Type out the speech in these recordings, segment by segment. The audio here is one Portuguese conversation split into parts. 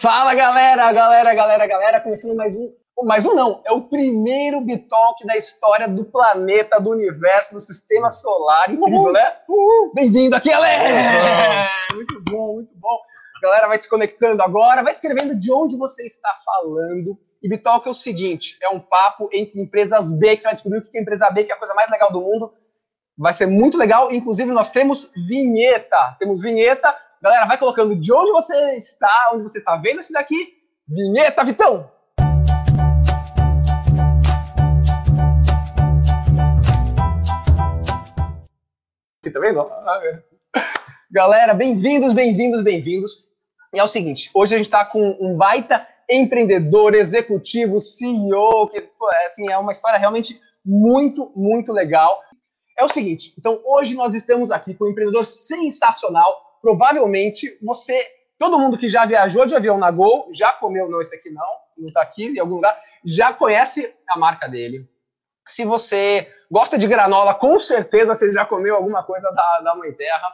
Fala galera, galera, galera, galera, começando mais um, mais um não, é o primeiro Bitalk da história do planeta, do universo, do sistema solar, incrível, né? Bem-vindo aqui, Ale! Uhum. Muito bom, muito bom. Galera, vai se conectando agora, vai escrevendo de onde você está falando. E Bitalk é o seguinte, é um papo entre empresas B, que você vai descobrir o que é empresa B, que é a coisa mais legal do mundo. Vai ser muito legal, inclusive nós temos vinheta, temos vinheta, Galera, vai colocando de onde você está, onde você está vendo isso daqui. Vinheta, Vitão! Aqui tá vendo? Galera, bem-vindos, bem-vindos, bem-vindos. E é o seguinte, hoje a gente está com um baita empreendedor, executivo, CEO, que é, assim, é uma história realmente muito, muito legal. É o seguinte, então hoje nós estamos aqui com um empreendedor sensacional, provavelmente você, todo mundo que já viajou de avião na Gol, já comeu, não, esse aqui não, não está aqui, em algum lugar, já conhece a marca dele. Se você gosta de granola, com certeza você já comeu alguma coisa da, da Mãe Terra.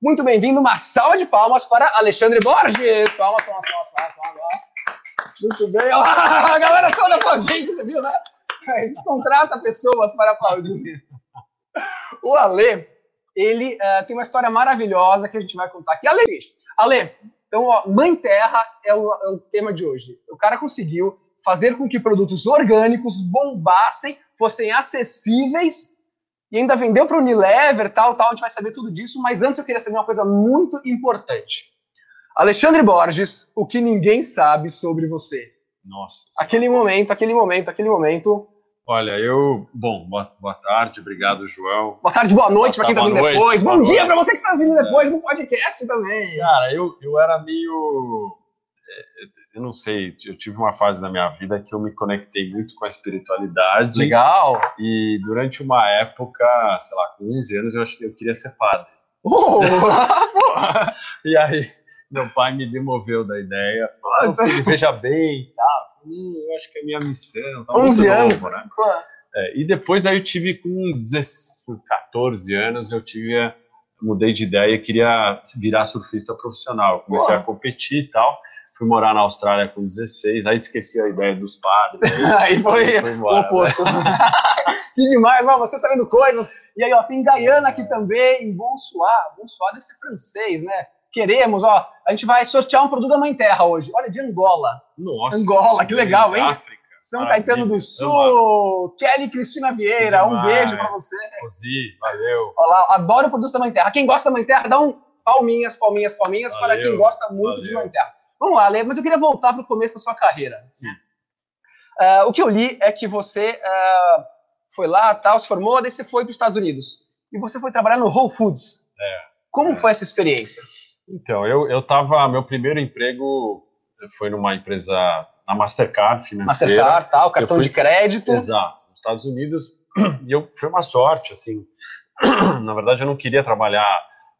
Muito bem-vindo, uma salva de palmas para Alexandre Borges. Palmas, palmas, palmas, palmas, palmas. Muito bem, a galera toda aplaudindo, você viu, né? A gente contrata pessoas para aplaudir. O Ale, ele uh, tem uma história maravilhosa que a gente vai contar aqui. Ale, Ale então, ó, Mãe Terra é o, é o tema de hoje. O cara conseguiu fazer com que produtos orgânicos bombassem, fossem acessíveis e ainda vendeu para o Unilever, tal, tal, a gente vai saber tudo disso, mas antes eu queria saber uma coisa muito importante. Alexandre Borges, o que ninguém sabe sobre você. Nossa. Aquele momento, aquele momento, aquele momento, Olha, eu. Bom, boa, boa tarde, obrigado, João. Boa tarde, boa noite para quem está vindo noite, depois. Bom dia para você que está vindo depois é. no podcast também. Cara, eu, eu era meio. É, eu não sei, eu tive uma fase na minha vida que eu me conectei muito com a espiritualidade. Legal! E durante uma época, sei lá, com 11 anos, eu, que eu queria ser padre. Oh, e aí, meu pai me demoveu da ideia. Falou, filho, veja bem, tá? Hum, eu acho que é minha missão. Tá 11 anos, novo, né? É, e depois aí eu tive com 16, 14 anos, eu tive, mudei de ideia, queria virar surfista profissional. Comecei Pô. a competir e tal. Fui morar na Austrália com 16, aí esqueci a ideia dos padres. Aí, aí foi, foi embora, o oposto. Né? que demais, ó, você sabendo coisas. E aí, ó, tem Gaiana aqui também, em Bonsoir. Bonsoir deve ser francês, né? Queremos, ó, a gente vai sortear um produto da Mãe Terra hoje. Olha, de Angola. Nossa. Angola, que legal, hein? África. São Caetano do Sul, Kelly Cristina Vieira, um beijo para você. Rosi, valeu. Olá, adoro o produto da Mãe Terra. Quem gosta da Mãe Terra, dá um palminhas, palminhas, palminhas valeu, para quem gosta muito valeu. de Mãe Terra. Vamos lá, Lê, mas eu queria voltar para o começo da sua carreira. Sim. Uh, o que eu li é que você uh, foi lá, tal, se formou, daí você foi para os Estados Unidos. E você foi trabalhar no Whole Foods. É. Como é. foi essa experiência? Então, eu, eu tava, meu primeiro emprego foi numa empresa, na Mastercard financeira. Mastercard, tal, cartão fui, de crédito. Exato, nos Estados Unidos, e eu, foi uma sorte, assim, na verdade eu não queria trabalhar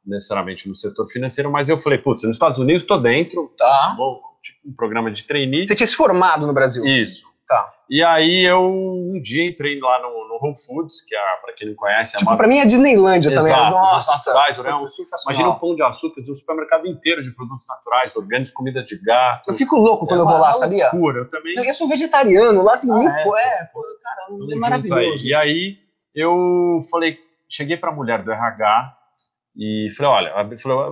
necessariamente no setor financeiro, mas eu falei, putz, nos Estados Unidos estou dentro, tá. Vou, tipo, um programa de trainee. Você tinha se formado no Brasil? Isso. Tá. E aí eu um dia entrei lá no, no Whole Foods, que é, para quem não conhece, é tipo, uma... para mim é Disneylandia também. Nossa, naturais, né? Imagina um pão de açúcar, um supermercado inteiro de produtos naturais, orgânicos, comida de gato. Eu fico louco quando é eu vou lá, sabia? Loucura, eu também. Eu sou vegetariano, lá tem ah, muito, é, é, pô, cara, é maravilhoso. Aí. E aí eu falei, cheguei para a mulher do RH e falei, olha,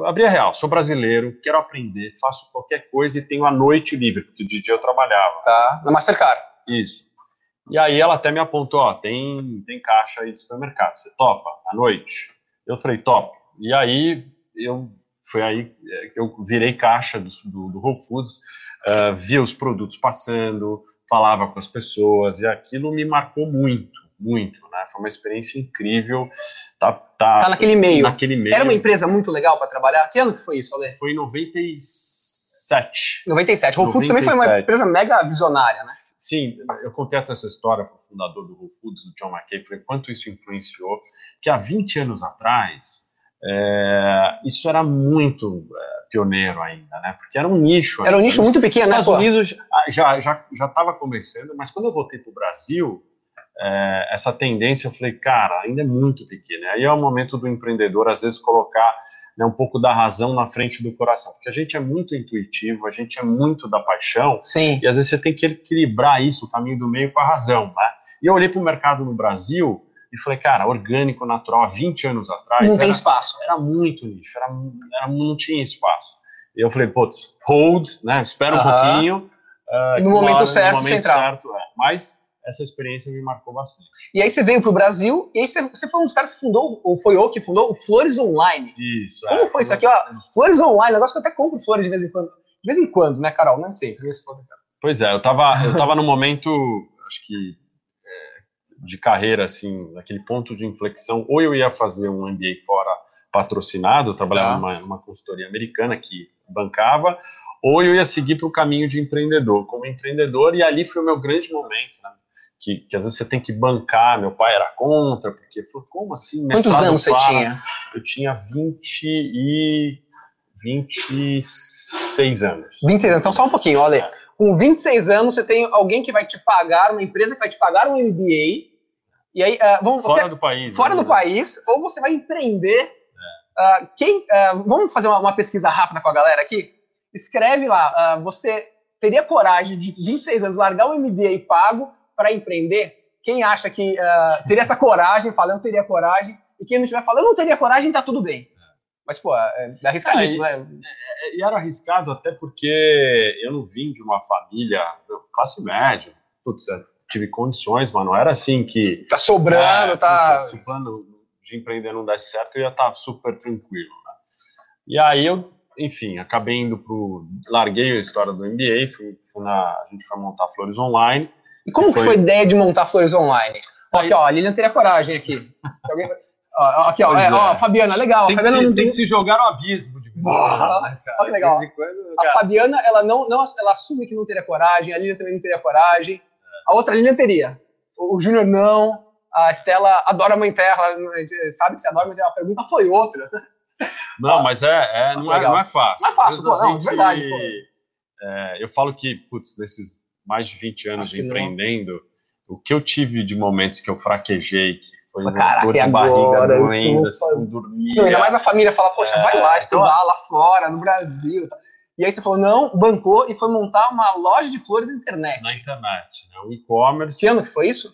abri a real, sou brasileiro, quero aprender, faço qualquer coisa e tenho a noite livre, porque de dia eu trabalhava. Tá, na Mastercard. Isso. E aí ela até me apontou, ó, tem, tem caixa aí de supermercado, você topa à noite? Eu falei, top. E aí eu foi aí é, que eu virei caixa do, do, do Whole Foods, uh, via os produtos passando, falava com as pessoas, e aquilo me marcou muito, muito, né? Foi uma experiência incrível. Tá, tá, tá naquele meio. Naquele meio. Era uma empresa muito legal para trabalhar? Que ano que foi isso, Ale? Foi em 97. 97. Whole Foods também foi uma empresa mega visionária, né? Sim, eu contei essa história para o fundador do Whole Foods, o John McKay, falei quanto isso influenciou, que há 20 anos atrás, é, isso era muito é, pioneiro ainda, né? Porque era um nicho. Era um nicho muito pequeno, Os né? Estados Unidos ah, já já já estava começando, mas quando eu voltei para o Brasil, é, essa tendência eu falei, cara, ainda é muito pequeno. Aí é o momento do empreendedor às vezes colocar né, um pouco da razão na frente do coração, porque a gente é muito intuitivo, a gente é muito da paixão, Sim. e às vezes você tem que equilibrar isso, o caminho do meio com a razão, né? E eu olhei para o mercado no Brasil e falei, cara, orgânico, natural, há 20 anos atrás, Não tem era, espaço. era muito nicho, era, era- não tinha espaço. E eu falei, putz, hold, né? Espera um Aham. pouquinho. ah, No momento hora- certo, no momento entrar. certo, é. Mas essa experiência me marcou bastante. E aí você veio pro Brasil, e aí você, você foi um dos caras que fundou, ou foi o que fundou, o Flores Online. Isso. Como é, foi isso aqui, ó? Flores Online, negócio que eu até compro flores de vez em quando. De vez em quando, né, Carol? Não sei. Pois é, eu tava, eu tava no momento, acho que é, de carreira, assim, naquele ponto de inflexão. Ou eu ia fazer um MBA fora patrocinado, eu trabalhava Tá. numa, numa consultoria americana que bancava, ou eu ia seguir para o caminho de empreendedor, como empreendedor, e ali foi o meu grande momento, né? Que, que às vezes você tem que bancar, meu pai era contra, porque, como assim? Quantos anos você tinha? Eu tinha 20 e 26 anos. 26 anos. Então só um pouquinho, olha. Com 26 anos, você tem alguém que vai te pagar, uma empresa que vai te pagar um MBA. E aí, ah, vamos Fora do país. fora né? do país, ou você vai empreender. Ah, quem, ah, vamos fazer uma, uma pesquisa rápida com a galera aqui? Escreve lá, você teria coragem de 26 anos largar um MBA pago para empreender? Quem acha que ah, teria essa coragem, fala, eu não teria coragem, e quem não tiver falando, eu não teria coragem, tá tudo bem. Mas, pô, é arriscadíssimo, né? E era arriscado até porque eu não vim de uma família classe média. Putz, eu tive condições, mas não era assim que. Tá sobrando, É, tá. Se o plano de empreender não desse certo, eu ia estar super tranquilo. né? E aí eu, enfim, acabei indo pro. Larguei a história do MBA, fui, fui na, a gente foi montar Flores Online. E como que Foi- foi a ideia de montar Flores Online? Aí- Aqui, ó, a Lilian teria coragem aqui. Alguém- ó, aqui, ó, é, é. ó, Fabiana, legal. Tem que, Fabiana se, não tem que se jogar no abismo de Boa! cara? Olha que legal. Quando, A Fabiana, ela não, não ela assume que não teria coragem, a Lilian também não teria coragem. A outra Lilian teria. O, o Júnior não. A Estela adora a Mãe Terra, a gente sabe que você adora, mas a pergunta foi outra. Não, mas é, é- não, é não é fácil. Não é fácil, pô, não, de verdade, pô. é, eu falo que, putz, nesses mais de 20 anos Acho que não. empreendendo, o que eu tive de momentos que eu fraquejei, que foi uma Caraca, dor de barriga agora? Doendo, assim, dormia. Ainda mais a família fala, poxa, É, vai lá então- estudar lá fora, no Brasil. E aí você falou, não, bancou e foi montar uma loja de flores na internet. na internet, né? O e-commerce. Que ano que foi isso?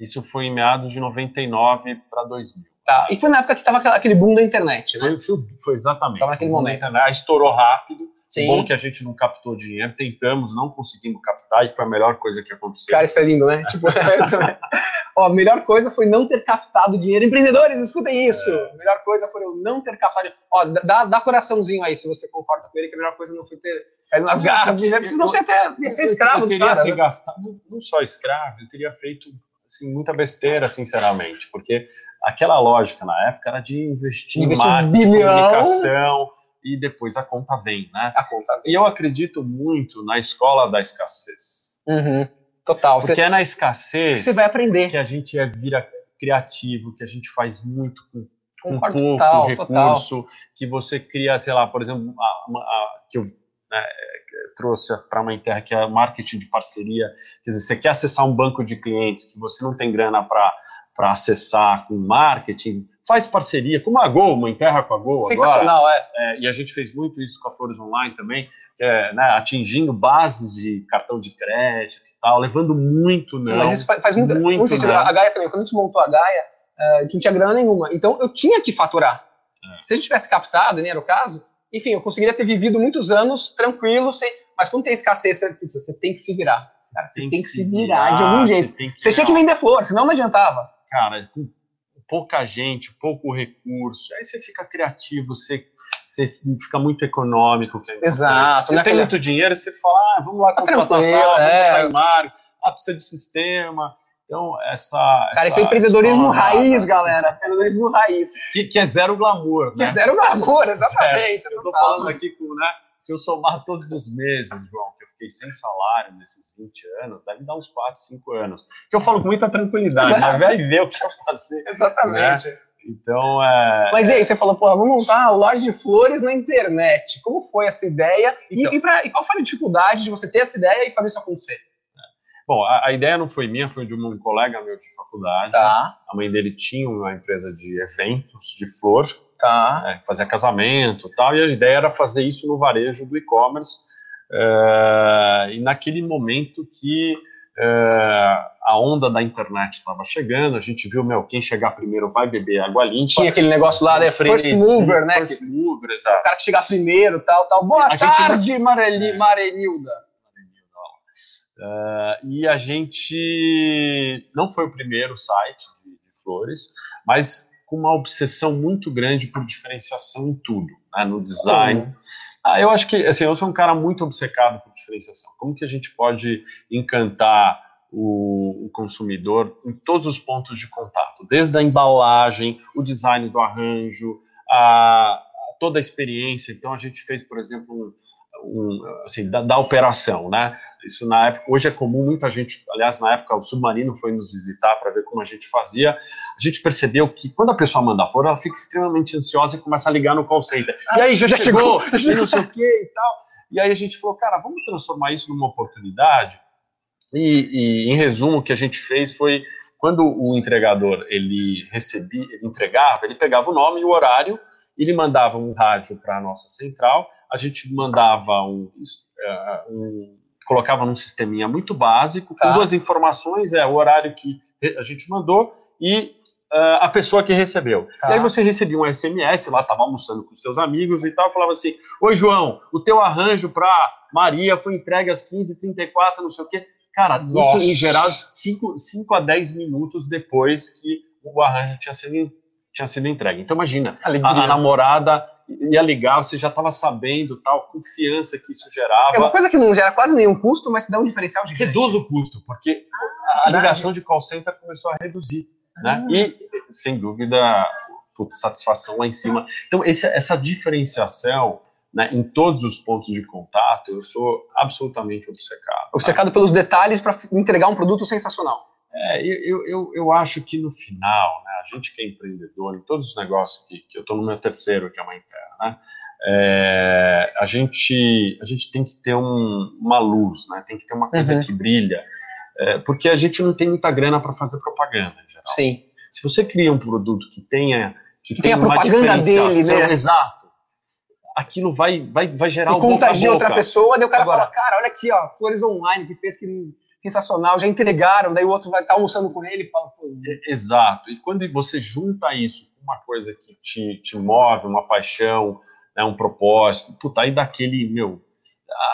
Isso foi em meados de 99 para 2000. Tá. E foi na época que tava aquela- aquele boom da internet, né? Foi, foi- exatamente. Tava naquele momento. na internet, estourou rápido. Sim. Bom que a gente não captou dinheiro, tentamos, não conseguimos captar, e foi a melhor coisa que aconteceu. Cara, isso é lindo, né? Tipo, ó, a melhor coisa foi não ter captado dinheiro. Empreendedores, escutem isso. A melhor coisa foi eu não ter captado dinheiro. Ó, dá, dá coraçãozinho aí se você concorda com ele, que a melhor coisa não foi ter caído nas garras de porque senão você até ia ser escravo eu teria caras. que né? gastar, não, só escravo, eu teria feito assim, muita besteira, sinceramente, porque aquela lógica na época era de investir Investir em marketing, bilhão. comunicação e depois a conta vem, né? A conta. E eu acredito muito na escola da escassez, Uhum. Total. Você, porque é na escassez você vai aprender. que a gente é, vira criativo, que a gente faz muito com com pouco total, total. recurso, que você cria, sei lá, por exemplo, a, a- que eu né, trouxe para uma terra que é marketing de parceria. Quer dizer, você quer acessar um banco de clientes que você não tem grana para acessar com marketing, faz parceria, como a Gol, uma terra com a Gol agora. Sensacional, é. É, e a gente fez muito isso com a Flores Online também, que é, né, atingindo bases de cartão de crédito e tal, levando muito não. Mas isso faz, faz muito, muito muito sentido. não. A Gaia também, quando a gente montou a Gaia, eh, a gente não tinha grana nenhuma. Então eu tinha que faturar. É. Se a gente tivesse captado, nem era o caso, enfim, eu conseguiria ter vivido muitos anos tranquilo, sem, mas quando tem escassez, você, você tem que se virar. Cara, você tem, que se virar de algum jeito. tem que Você tinha que virar. vender flor, senão não adiantava. cara, com pouca gente, pouco recurso, aí você fica criativo, você, você fica muito econômico. Que é. Exato, Você né, tem muito dinheiro, você fala, ah, vamos lá Tá tranquilo, tal, vamos é. em marketing, ah, precisa de sistema. Então, essa. Cara, essa isso é empreendedorismo raiz, né, galera. Empreendedorismo raiz. Que, que é zero glamour, Que né? é zero glamour, exatamente. Eu tô falando aqui com, né? Se eu somar todos os meses, João, que eu fiquei sem salário nesses 20 anos, deve dar uns 4, 5 anos. Que eu falo com muita tranquilidade, mas vai ver o que eu passei. Exatamente. Então, é. Mas e aí, você falou, porra, vamos montar uma loja de flores na internet. Como foi essa ideia? E- Então. e, pra- e qual foi a dificuldade de você ter essa ideia e fazer isso acontecer? Bom, a, a ideia não foi minha, foi de um colega meu de faculdade. Tá, A mãe dele tinha uma empresa de eventos de flor. Tá. né, fazia casamento e tal, e a ideia era fazer isso no varejo do e-commerce, eh, e naquele momento que eh, a onda da internet estava chegando, a gente viu, meu, quem chegar primeiro vai beber água limpa. Tinha aquele negócio lá, né? First mover, né? First mover, O exato. cara que chegar primeiro, tal, tal. Boa A gente tarde, Mareli, É. Marenilda. Eh, e a gente não foi o primeiro site de, de flores, mas com uma obsessão muito grande por diferenciação em tudo, né, no design. Ah, eu acho que, assim, eu sou um cara muito obcecado por diferenciação. Como que a gente pode encantar o, o consumidor em todos os pontos de contato? Desde a embalagem, o design do arranjo, a, toda a experiência. Então, a gente fez, por exemplo, um, um, assim, da, da operação, né? Isso na época, hoje é comum, muita gente, aliás, na época o Submarino foi nos visitar para ver como a gente fazia. A gente percebeu que quando a pessoa manda flor, ela fica extremamente ansiosa e começa a ligar no call center. e aí, já, já chegou, chegou, e não sei o que e tal. E aí a gente falou, cara, vamos transformar isso numa oportunidade. E, e, em resumo, o que a gente fez foi quando o entregador ele recebia, ele entregava, ele pegava o nome e o horário, ele mandava um rádio para a nossa central, a gente mandava um, uh, um colocava num sisteminha muito básico, Tá. com duas informações, é o horário que a gente mandou e uh, a pessoa que recebeu. Tá. E aí você recebia um SMS, lá estava almoçando com os seus amigos e tal, falava assim, Oi, João, o teu arranjo para Maria foi entregue às 15h34, não sei o quê. Cara, Nossa. isso em geral, 5 a 10 minutos depois que o arranjo tinha sido, tinha sido entregue. Então imagina, a, a namorada ia ligar, você já estava sabendo, tal, confiança que isso gerava. É uma coisa que não gera quase nenhum custo, mas que dá um diferencial gigante. reduz o custo, porque a ligação de call center começou a reduzir, né? Ah. E, sem dúvida, putz, satisfação lá em cima. Então, esse- essa diferenciação né, em todos os pontos de contato, eu sou absolutamente obcecado. Obcecado pelos detalhes para entregar um produto sensacional. É, eu, eu, eu, eu acho que no final, né, a gente que é empreendedor, em todos os negócios que, que eu estou no meu terceiro, que é uma interna, né, é, a, gente, a gente tem que ter um- uma luz, né, tem que ter uma coisa Uhum. que brilha, é, porque a gente não tem muita grana para fazer propaganda, em geral. Sim. Se você cria um produto que tenha que, Que tenha uma propaganda dele, né? Exato. Aquilo vai, vai, vai gerar E o boca a contagia boca. outra pessoa, daí o cara Agora- fala, cara, olha aqui, ó, Flores Online que fez que sensacional, já entregaram, daí o outro vai estar almoçando com ele e fala, pô, Exato. E quando você junta isso com uma coisa que te, te move, uma paixão, né, um propósito, puta, aí daquele, meu,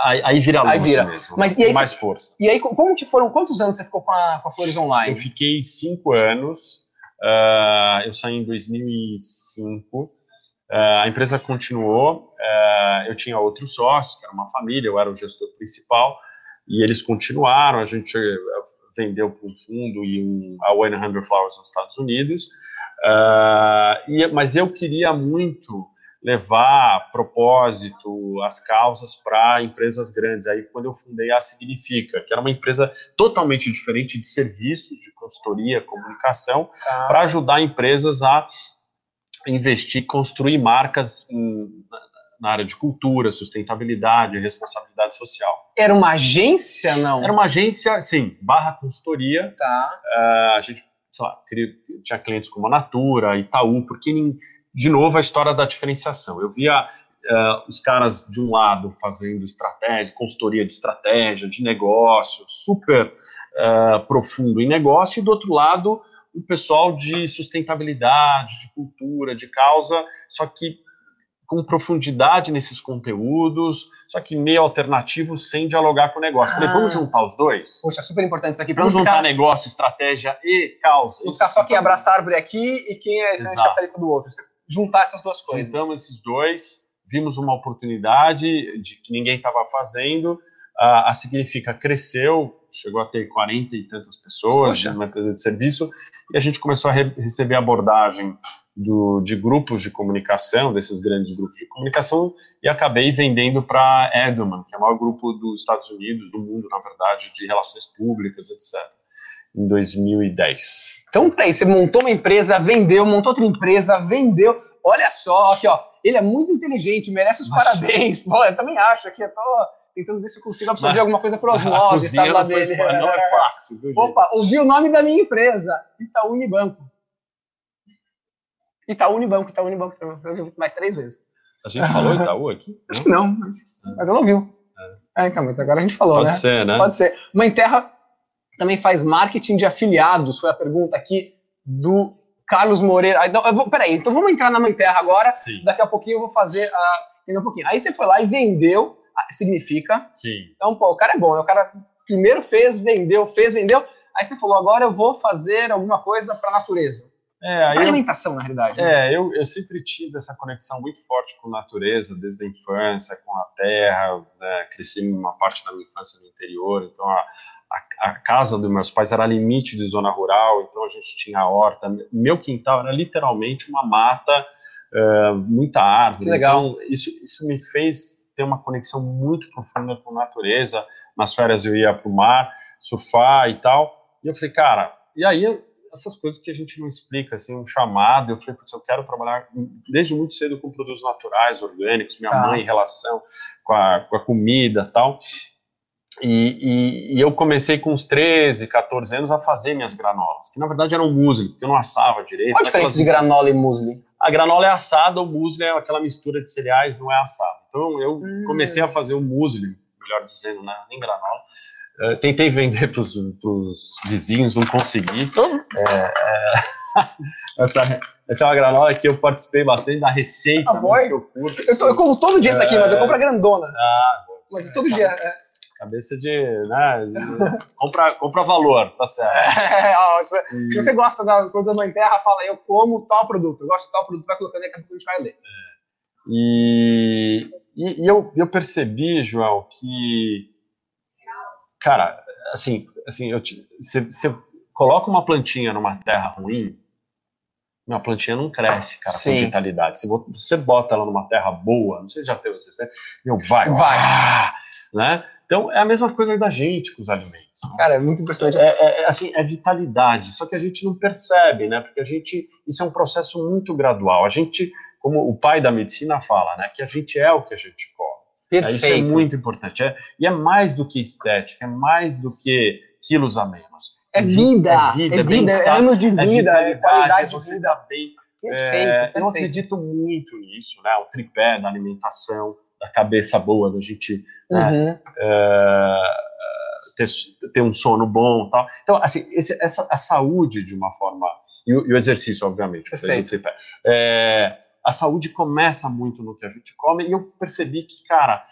aí, aí vira luz Aí vira. mesmo. Mas né? e aí mais força. E aí, co- como que foram, quantos anos você ficou com a, com a Flores Eu Online? fiquei cinco anos, ah, eu saí em 2005, ah, a empresa continuou, ah, eu tinha outros sócios, que era uma família, eu era o gestor principal, e eles continuaram, a gente eh, vendeu para um fundo e um, a 100 Flowers nos Estados Unidos, ah, e, mas eu queria muito levar propósito, as causas para empresas grandes. Aí, quando eu fundei a Significa, que era uma empresa totalmente diferente de serviços, de consultoria, comunicação, Tá. para ajudar empresas a investir, construir marcas em- na- na área de cultura, sustentabilidade, responsabilidade social. Era uma agência, não? Era uma agência, sim, barra consultoria, Tá. ah, a gente, sei lá, tinha clientes como a Natura, Itaú, porque, de novo, a história da diferenciação. Eu via ah, os caras, de um lado, fazendo estratégia, consultoria de estratégia, de negócio, super ah, profundo em negócio, e do outro lado, o pessoal de sustentabilidade, de cultura, de causa, só que com profundidade nesses conteúdos, só que meio alternativo, sem dialogar com o negócio. Falei, Ah. vamos juntar os dois? Poxa, super importante isso aqui. Pra Vamos juntar ficar, negócio, estratégia e causa. não ficar só quem abraça a árvore aqui e quem é capitalista do outro. Você juntar essas duas coisas. Juntamos esses dois, vimos uma oportunidade de que ninguém estava fazendo. A, a Significa cresceu, chegou a ter 40 e tantas pessoas Poxa. numa empresa de serviço, e a gente começou a re- receber abordagem do, de grupos de comunicação, desses grandes grupos de comunicação, e acabei vendendo para Edelman, que é o maior grupo dos Estados Unidos, do mundo, na verdade, de relações públicas, etc., em 2010. Então, peraí, você montou uma empresa, vendeu, montou outra empresa, vendeu. Olha só, aqui, ó. Ele é muito inteligente, merece os Mas- parabéns. Pô, eu também acho aqui, eu tô tentando ver se eu consigo absorver Mas- alguma coisa por A osmose, tá lá não, foi- dele. não é fácil? Opa, ouvi o nome da minha empresa, Itaú Unibanco. Itaú Unibanco, Itaú Unibanco, eu vi mais três vezes. A gente falou Itaú aqui? Acho que não, mas, mas eu não viu. É. então, mas agora a gente falou, Pode né? ser, né? Pode ser. Mãe Terra também faz marketing de afiliados, foi a pergunta aqui do Carlos Moreira. Então, eu vou, peraí, então vamos entrar na Mãe Terra agora. Sim, Daqui a pouquinho eu vou fazer a. Um pouquinho. Aí você foi lá e vendeu, ah, significa. sim. Então, pô, o cara é bom, né? O cara primeiro fez, vendeu, fez, vendeu. Aí você falou, agora eu vou fazer alguma coisa para a natureza. É, aí eu, alimentação, na realidade. né? é eu, eu sempre tive essa conexão muito forte com a natureza, desde a infância, com a terra, né, cresci uma parte da minha infância no interior, então a, a, a casa dos meus pais era limite de zona rural, então a gente tinha horta, meu quintal era literalmente uma mata, eh, muita árvore, Que legal. então isso, isso me fez ter uma conexão muito profunda com a natureza, nas férias eu ia para o mar, surfar e tal, e eu falei, cara, e aí essas coisas que a gente não explica, assim, um chamado, eu falei, eu quero trabalhar desde muito cedo com produtos naturais, orgânicos, minha Tá. mãe em relação com a, com a comida tal, e, e, e eu comecei com uns 13, 14 anos a fazer minhas granolas, que na verdade eram muesli, porque eu não assava direito. Qual a diferença de granola e muesli? A granola é assada, o muesli é aquela mistura de cereais, não é assado. Então eu Hum. comecei a fazer o muesli, melhor dizendo, né, nem granola. Eh, tentei vender para os vizinhos, não consegui. Essa, essa é uma granola que eu participei bastante da receita, Ah, boy. que eu curto. Eu, tô- eu como todo dia isso aqui, mas eu compro a grandona. Ah, Mas todo dia. é. cabeça de, né, de- compra, compra valor, tá certo. Ó, se, E- se você gosta das coisas da Mãe Terra, fala eu como tal produto. Eu gosto de tal produto, vai colocando aí, daqui a pouco a gente vai ler. E, e, e eu, eu percebi, João, que, cara, assim, assim você coloca uma plantinha numa terra ruim, uma plantinha não cresce, cara, Sim. com vitalidade. Se vo- você bota ela numa terra boa, não sei se já teve essa experiência, meu, vai, Vai. ah, né? Então, é a mesma coisa da gente com os alimentos. Cara, é muito impressionante. É, é, é, assim, é vitalidade, só que a gente não percebe, né? Porque a gente, isso é um processo muito gradual. A gente, como o pai da medicina fala, né? Que a gente é o que a gente come. Isso é Perfeito. muito importante. É, e é mais do que estética, é mais do que quilos a menos. É vida, é vida, é, é vida, é anos de É vida, é vitalidade, qualidade é de vida. tá bem. Perfeito, É, eu perfeito. acredito muito nisso, né? O tripé da alimentação, da cabeça boa, da gente Uhum. é, ter, ter um sono bom e tal. Então, assim, esse- essa, a saúde de uma forma. E o, e o exercício, obviamente. Perfeito. o tripé. É, a saúde começa muito no que a gente come, e eu percebi que, cara,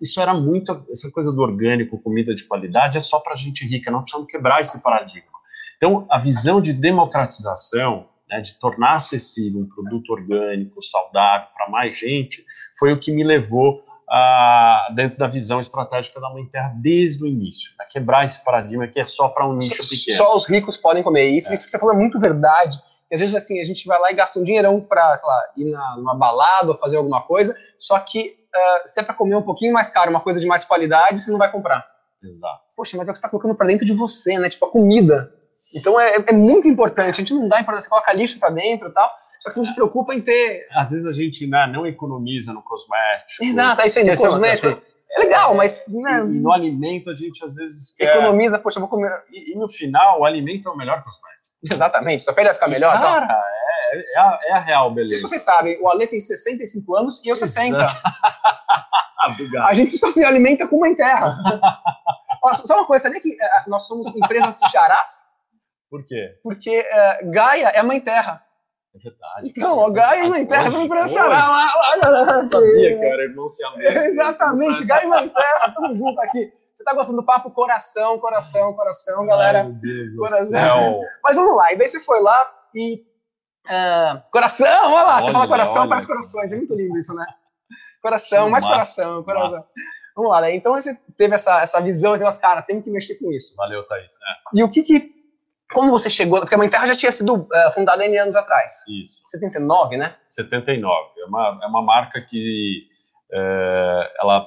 isso era muito. Essa coisa do orgânico, comida de qualidade, é só para gente rica, não precisamos quebrar esse paradigma. Então, a visão de democratização, né, de tornar acessível um produto orgânico, saudável, para mais gente, foi o que me levou a, dentro da visão estratégica da Mãe Terra desde o início, a quebrar esse paradigma que é só para um nicho pequeno. Só os ricos podem comer. Isso, isso que você falou é muito verdade. E às vezes, assim, a gente vai lá e gasta um dinheirão pra, sei lá, ir na, numa balada ou fazer alguma coisa, só que ah, se é pra comer um pouquinho mais caro, uma coisa de mais qualidade, você não vai comprar. Exato. Poxa, mas é o que você tá colocando pra dentro de você, né? Tipo, a comida. Então é, é muito importante. A gente não dá importância, você coloca lixo pra dentro e tal, só que você não se preocupa em ter. Às vezes a gente né, não economiza no cosmético. Exato, é isso aí, no é cosmético. assim, É legal, mas E, né, e no alimento a gente às vezes quer. economiza, poxa, eu vou comer. E, e no final, o alimento é o melhor cosmético. Exatamente, sua pele vai ficar melhor. tal. Cara, é, é, a, é a real sei se beleza. vocês sabem, o Ale tem 65 anos e eu 60. Ah, obrigado. A gente só se alimenta com mãe terra. Só uma coisa, sabia que eh, nós somos empresas charás? Por quê? Porque eh, Gaia é mãe terra. É verdade. Então, ó, Gaia e mãe terra são empresas Eu sabia era irmão siamês. Exatamente, Gaia e mãe terra, tamo junto aqui. Você tá gostando do papo? Coração, coração, coração, Ai, galera. meu Deus do Coração. céu. Mas vamos lá, e daí você foi lá e. ah, coração, olha lá, você Olha, fala coração, olha. parece corações, é muito lindo isso, né? Coração, mais Massa, coração, coração. massa. Vamos lá, né? Então você teve essa, essa visão, esse negócio, cara, tem que mexer com isso. Valeu, Thaís. É, E o que que. Como você chegou. Porque a Mãe Terra já tinha sido eh, fundada N anos atrás. isso. 79, né? 79. É uma, é uma marca que é, ela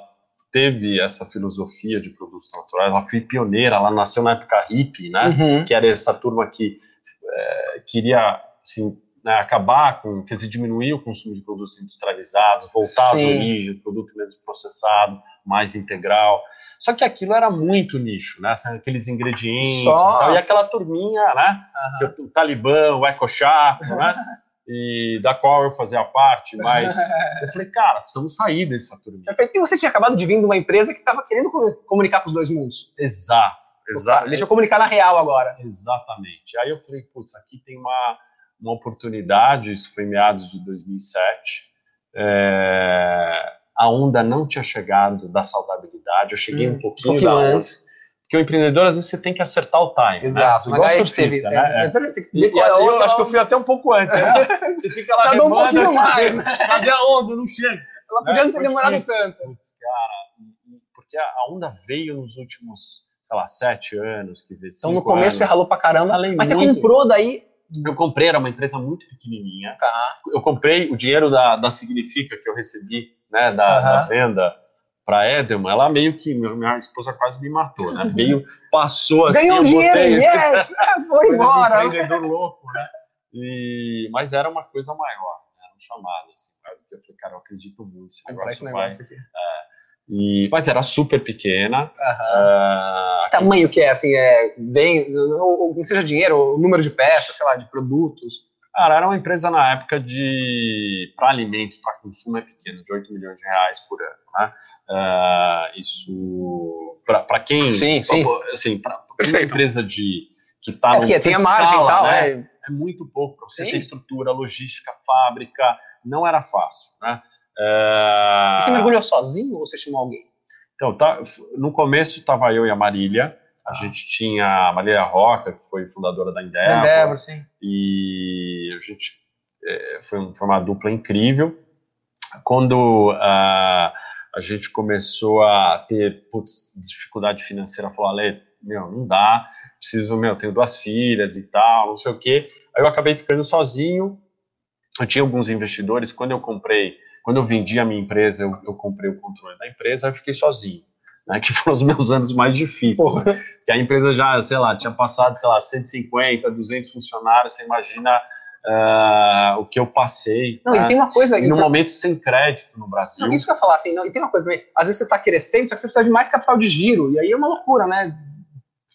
teve essa filosofia de produtos naturais, ela foi pioneira, ela nasceu na época hippie, né? Uhum. Que era essa turma que é, queria assim, né, acabar com, quer dizer, diminuir o consumo de produtos industrializados, voltar às Sim. origens, produto menos processado, mais integral. Só que aquilo era muito nicho, né? Assim, Aqueles ingredientes Só. e, tal, e aquela turminha, né? Que o Talibã, o EcoChap, né? e da qual eu fazia parte, mas eu falei, cara, precisamos sair desse Saturnino. E você tinha acabado de vir de uma empresa que estava querendo comunicar com os dois mundos. Exato, exato. Deixa eu comunicar na real agora. Exatamente. Aí eu falei, putz, aqui tem uma, uma oportunidade, isso foi em meados de 2007, é, a onda não tinha chegado da saudabilidade, eu cheguei hum, um pouquinho, um pouquinho antes porque o empreendedor, às vezes, você tem que acertar o time. Né? Exato. Né? Igual surfista, teve, né? É. E, e, eu acho que eu fui até um pouco antes. Né? Você fica lá Tardou um pouquinho mais. Né? Cadê a onda? Não chega. Ela podia não ter demorado tanto. Putz, cara, porque a onda veio nos últimos, sei lá, sete anos. Que então, no começo, anos. você ralou pra caramba. Falei mas muito. você comprou daí... Eu comprei, era uma empresa muito pequenininha. Tá. Eu comprei o dinheiro da, da Significa, que eu recebi, né, da, da venda para Edelman, ela meio que, minha esposa quase me matou, né? Veio, passou assim, Ganhou dinheiro, botei, yes! foi embora! Um empreendedor louco, né? E, mas era uma coisa maior, né? era um chamado, assim, porque eu falei, cara, eu acredito muito, esse negócio, vai... Aqui. É, e, mas era super pequena. Uhum. Uh, que tamanho que é, assim, é, vem, não seja dinheiro, o número de peças, sei lá, de produtos? Cara, era uma empresa na época de para alimentos, para consumo é pequeno, de 8 milhões de reais por ano. Né? Uh, isso para quem, sim, sim. assim, para uma empresa de que está é porque tem a margem e tal, né? é, é muito pouco para você sim. ter estrutura, logística, fábrica, não era fácil, né? Uh, você mergulhou sozinho ou você chamou alguém? Então, tá, no começo estava eu e a Marília. A ah. gente tinha a Marília Roca, que foi fundadora da Endeavor. Endeavor, sim. E a gente é, foi, foi, uma dupla incrível. Quando uh, a gente começou a ter putz, dificuldade financeira, falou, Ale, meu, não dá, preciso, meu, tenho duas filhas e tal, não sei o quê. Aí eu acabei ficando sozinho. Eu tinha alguns investidores. Quando eu comprei, quando eu vendi a minha empresa, eu, eu comprei o controle da empresa, eu fiquei sozinho. Né, que foram os meus anos mais difíceis. Né? Que a empresa já, sei lá, tinha passado, sei lá, 150, 200 funcionários, você imagina uh, o que eu passei. Não, né? e tem uma coisa... E no momento sem crédito no Brasil. Não, isso que eu ia falar, assim, não, e tem uma coisa também, às vezes você está crescendo, só que você precisa de mais capital de giro, e aí é uma loucura, né?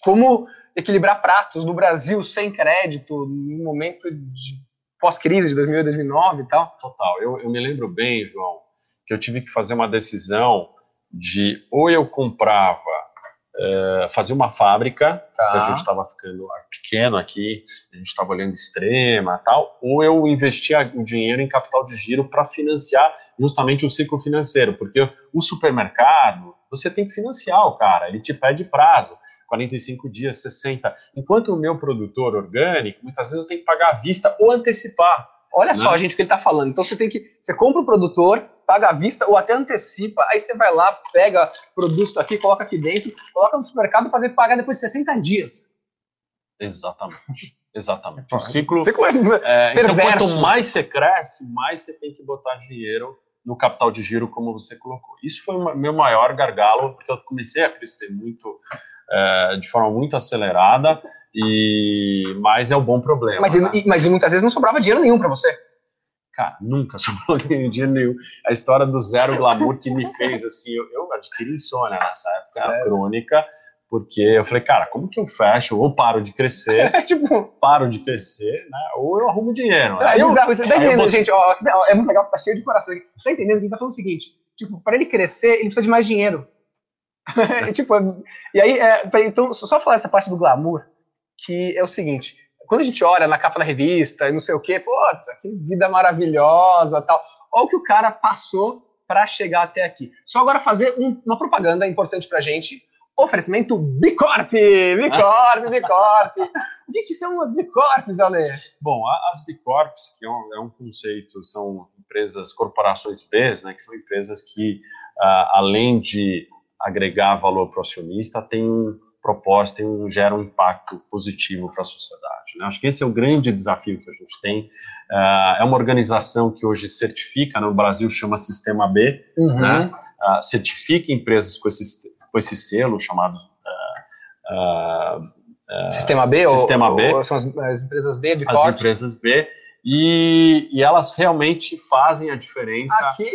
Como equilibrar pratos no Brasil sem crédito, no momento de pós-crise de 2008, 2009 e tal? Total, eu, eu me lembro bem, João, que eu tive que fazer uma decisão de ou eu comprava, uh, fazia uma fábrica, tá. que a gente estava ficando pequeno aqui, a gente estava olhando extrema tal, ou eu investia o dinheiro em capital de giro para financiar justamente o ciclo financeiro, porque o supermercado, você tem que financiar o cara, ele te pede prazo. 45 dias, 60. Enquanto o meu produtor orgânico, muitas vezes eu tenho que pagar à vista ou antecipar. Olha né? só, gente, o que ele está falando. Então você tem que. Você compra o produtor, paga à vista ou até antecipa, aí você vai lá, pega produto aqui, coloca aqui dentro, coloca no supermercado para pagar depois de 60 dias. Exatamente. Exatamente. O ciclo, ciclo é, é então, quanto mais você cresce, mais você tem que botar dinheiro no capital de giro, como você colocou. Isso foi o meu maior gargalo, porque eu comecei a crescer muito, é, de forma muito acelerada, e mas é um bom problema. Mas, né? e, mas muitas vezes não sobrava dinheiro nenhum para você. Cara, nunca sobrou dinheiro nenhum. A história do zero glamour que me fez assim, eu, eu adquiri insônia nessa época Sério? crônica, porque eu falei, cara, como que eu fecho? Ou paro de crescer, é, tipo... paro de crescer, né? Ou eu arrumo dinheiro. É, é bizarro, você tá entendendo, gente? Ó, é muito legal, tá cheio de coração. Você tá entendendo? Ele tá falando o seguinte, tipo, para ele crescer, ele precisa de mais dinheiro. tipo, e aí, é, então, só falar essa parte do glamour, que é o seguinte, quando a gente olha na capa da revista e não sei o quê, pô, que vida maravilhosa tal. Olha o que o cara passou para chegar até aqui. Só agora fazer um, uma propaganda importante pra gente. Oferecimento Bicorp! Bicorp, Bicorp! o que, que são as Bicorps, Ale? Bom, as Bicorps, que é um, é um, conceito, são empresas, corporações B, né, que são empresas que, uh, além de agregar valor para o acionista, têm um proposta e gera um impacto positivo para a sociedade. Né? Acho que esse é o grande desafio que a gente tem. Uh, é uma organização que hoje certifica, no Brasil chama Sistema B, uhum. né? uh, certifica empresas com esse, com esse selo chamado uh, Sistema B, Sistema ou, B. Ou são as, as, empresas B, de As empresas B. E, e, elas realmente fazem a diferença Aqui.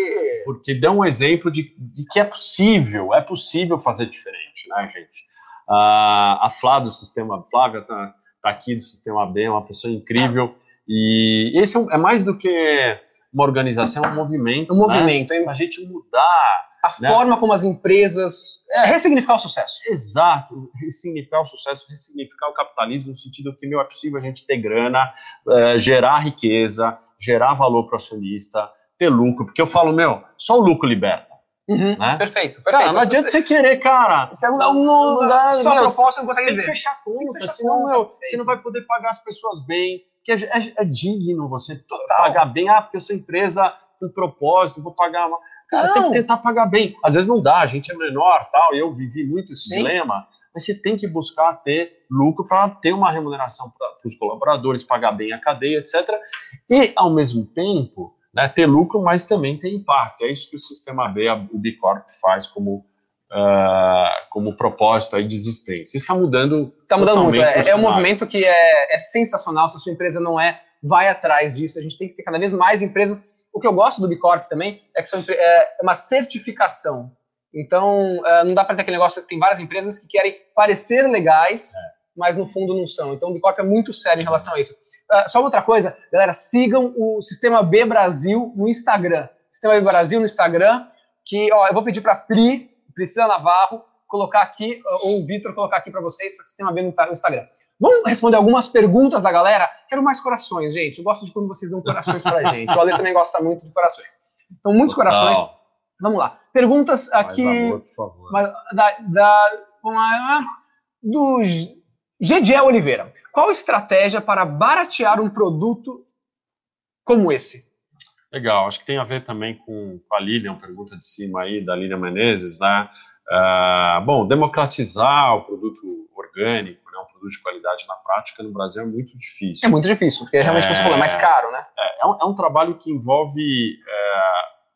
porque dão um exemplo de, de que é possível, é possível fazer diferente, né, gente? A, a Flá do sistema, Flávia está tá aqui do sistema B, é uma pessoa incrível E esse é, é mais do que uma organização, é um movimento. Um movimento, né? hein? Pra gente mudar. A né? forma como as empresas. É, ressignificar o sucesso. Exato, ressignificar o sucesso, ressignificar o capitalismo, no sentido que, meu, é possível a gente ter grana, eh, gerar riqueza, gerar valor para o acionista, ter lucro, porque eu falo, meu, só o lucro liberta. Uhum, Né? Perfeito, perfeito. Cara, não adianta você querer, cara. o mundo, Não dá, só proposta não consegue Tem que ver. fechar Tem que conta, fechar senão, conta, meu, perfeito. você não vai poder pagar as pessoas bem, que é, é- é digno você Total. pagar bem, ah, porque eu sou empresa com propósito, vou pagar uma... Cara, tem Não. que tentar pagar bem. Às vezes não dá, a gente é menor, tal, eu vivi muito esse Sim. dilema, mas você tem que buscar ter lucro para ter uma remuneração para os colaboradores, pagar bem a cadeia, etc. E, ao mesmo tempo, né, ter lucro, mas também ter impacto. É isso que o Sistema B, a- o B Corp, faz como, ah, como propósito aí de existência. Isso está mudando Tá mudando muito. É, é um movimento que é, é sensacional. Se a sua empresa não é, vai atrás disso. A gente tem que ter cada vez mais empresas. O que eu gosto do Bicorp também é que são, empre- é uma certificação. Então, é, não dá para ter aquele negócio. Tem várias empresas que querem parecer legais, mas no fundo não são. Então, o Bicorp é muito sério em relação a isso. Ah, só outra coisa, galera, sigam o Sistema B Brasil no Instagram. Sistema B Brasil no Instagram, que ó, eu vou pedir para Pri, Priscila Navarro, colocar aqui, ou o Vitor colocar aqui para vocês, para o Sistema B no Instagram. Vamos responder algumas perguntas da galera? Quero mais corações, gente. Eu gosto de quando vocês dão corações pra gente. O Ale também gosta muito de corações. Então, muitos corações. Total. Vamos lá. Perguntas Mais aqui amor, por favor. da, da vamos lá, do Gediel Oliveira. Qual a estratégia para baratear um produto como esse? Legal, acho que tem a ver também com, com a Lilian, pergunta de cima aí, da Lilian Menezes, né? Ah, bom, democratizar o produto orgânico, né, um produto de qualidade na prática no Brasil é muito difícil. É muito difícil, porque realmente, como você falou, é mais caro, né? É, é um, é um trabalho que envolve é,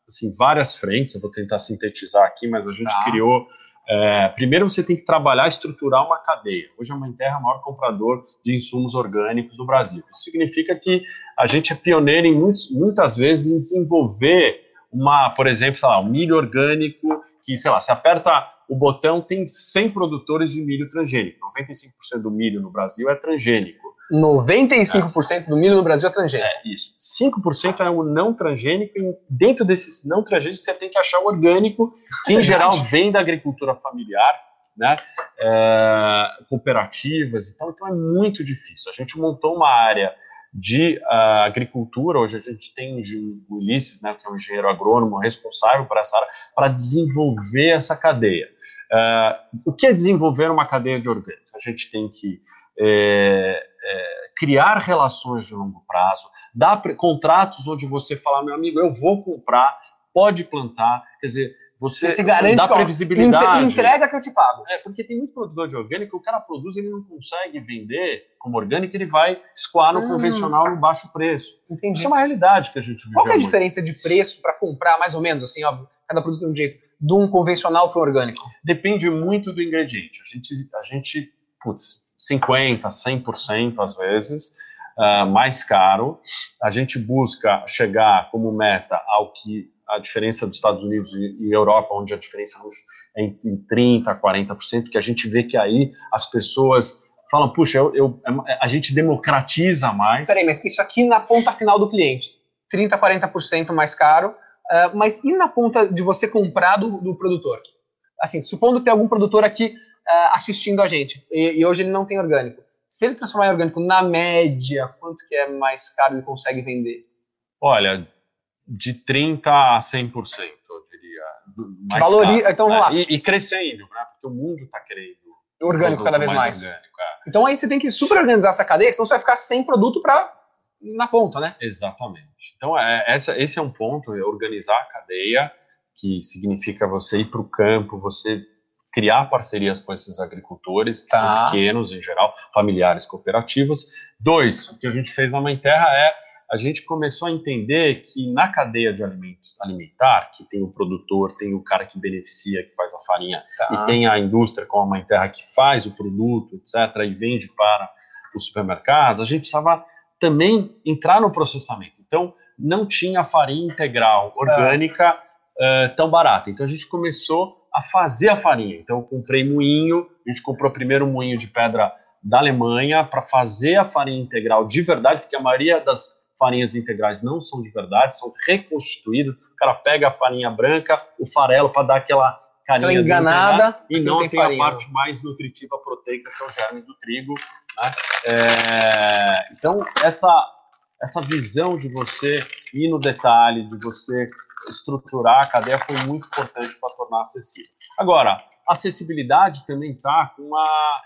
assim, várias frentes, eu vou tentar sintetizar aqui, mas a gente Tá. criou. É, primeiro você tem que trabalhar estruturar uma cadeia. Hoje a Mãe Terra é o maior comprador de insumos orgânicos do Brasil. Isso significa que a gente é pioneiro em muitos, muitas vezes em desenvolver uma, por exemplo, sei lá, um milho orgânico que, sei lá, se aperta o botão, tem 100 produtores de milho transgênico. 95% do milho no Brasil é transgênico. 95% do milho no Brasil é transgênico. É, isso. 5% é o não transgênico, e dentro desses não transgênicos você tem que achar o orgânico, que em Verdade. geral vem da agricultura familiar, né? é, cooperativas, então, então é muito difícil. A gente montou uma área de ah, agricultura, hoje a gente tem o Ulisses, né, que é um engenheiro agrônomo responsável por essa área, para desenvolver essa cadeia. Ah, o que é desenvolver uma cadeia de orgânicos? A gente tem que é, é, criar relações de longo prazo, dar contratos onde você fala, meu amigo, eu vou comprar, pode plantar, quer dizer, você Você garante dá previsibilidade. entre- entrega que eu te pago. É, porque tem muito produtor de orgânico, o cara produz, ele não consegue vender como orgânico, ele vai escoar no Hum. convencional no baixo preço. Entendi. Isso é uma realidade que a gente vive. Qual é a muito. diferença de preço para comprar, mais ou menos, assim, ó, cada produto de um jeito, de um convencional para um orgânico? Depende muito do ingrediente. A gente, a gente putz, 50%, 100% às vezes, ah, mais caro. A gente busca chegar como meta ao que a diferença dos Estados Unidos e, Europa, onde a diferença é entre 30% a 40%, que a gente vê que aí as pessoas falam, puxa, eu, eu- a gente democratiza mais. Peraí, mas isso aqui na ponta final do cliente, 30%, 40% mais caro, ah, mas e na ponta de você comprar do, do produtor? Assim, supondo tem algum produtor aqui assistindo a gente, e, e hoje ele não tem orgânico. Se ele transformar em orgânico, na média, quanto que é mais caro ele consegue vender? Olha, de 30% a 100%, eu diria. mais caro, então, né? vamos lá. E, e crescendo, né? Porque o mundo está querendo. Orgânico cada vez mais. orgânico, é. Então aí você tem que super organizar essa cadeia, senão você vai ficar sem produto para na ponta, né? Exatamente. Então, é, essa, esse é um ponto, é organizar a cadeia, que significa você ir para o campo, você criar parcerias com esses agricultores, que Tá. são pequenos em geral, familiares, cooperativos. Dois, o que a gente fez na Mãe Terra é a gente começou a entender que na cadeia de alimentos alimentar, que tem o produtor, tem o cara que beneficia, que faz a farinha, Tá. e tem a indústria como a Mãe Terra que faz o produto, etc., e vende para os supermercados, a gente precisava também entrar no processamento. Então, não tinha farinha integral orgânica eh, tão barata. Então, a gente começou a fazer a farinha. Então, eu comprei moinho, a gente comprou primeiro um moinho de pedra da Alemanha para fazer a farinha integral de verdade, porque a maioria das farinhas integrais não são de verdade, são reconstituídas. O cara pega a farinha branca, o farelo para dar aquela carinha Aquela enganada, e não tem tem, a parte mais nutritiva proteica que é o germe do trigo. né? É, então essa essa visão de você ir no detalhe, de você estruturar a cadeia foi muito importante para tornar acessível. Agora, acessibilidade também está com uma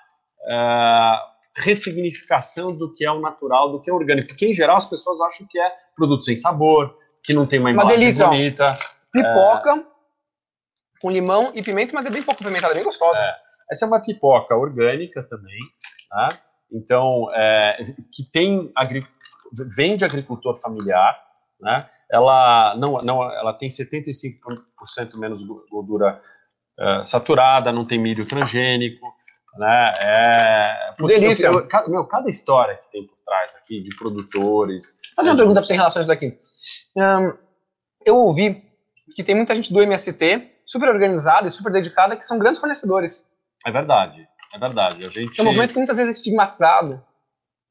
é, ressignificação do que é o natural, do que é o orgânico, porque em geral as pessoas acham que é produto sem sabor, que não tem uma Uma embalagem delícia, ó. bonita. Pipoca com limão e pimenta, mas é bem pouco pimentada, é bem gostosa. É. Essa é uma pipoca orgânica também, tá? Então, é, que tem agri... vem de agricultor familiar, né? Ela não, não, ela tem 75% menos gordura é, saturada, não tem milho transgênico, né? É, putz, Delícia. eu- eu- meu, cada história que tem por trás aqui de produtores. Fazer uma pergunta para você em relação a isso daqui. Ahn, eu ouvi que tem muita gente do MST super organizada e super dedicada que são grandes fornecedores. É verdade, é verdade. A gente É um movimento que muitas vezes é estigmatizado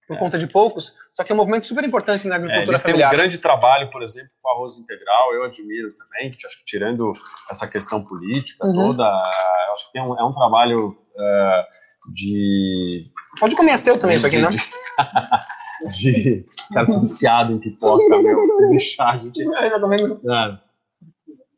por É. conta de poucos, só que é um movimento super importante na É, agricultura eles têm um familiar. grande trabalho, por exemplo, com arroz integral, eu admiro também, acho que tirando essa questão política Uhum. toda, eu acho que é um, é um trabalho é, de, Pode comer seu também, isso aqui, né? de, de cara, viciado em pipoca, meu, se deixar a gente... É,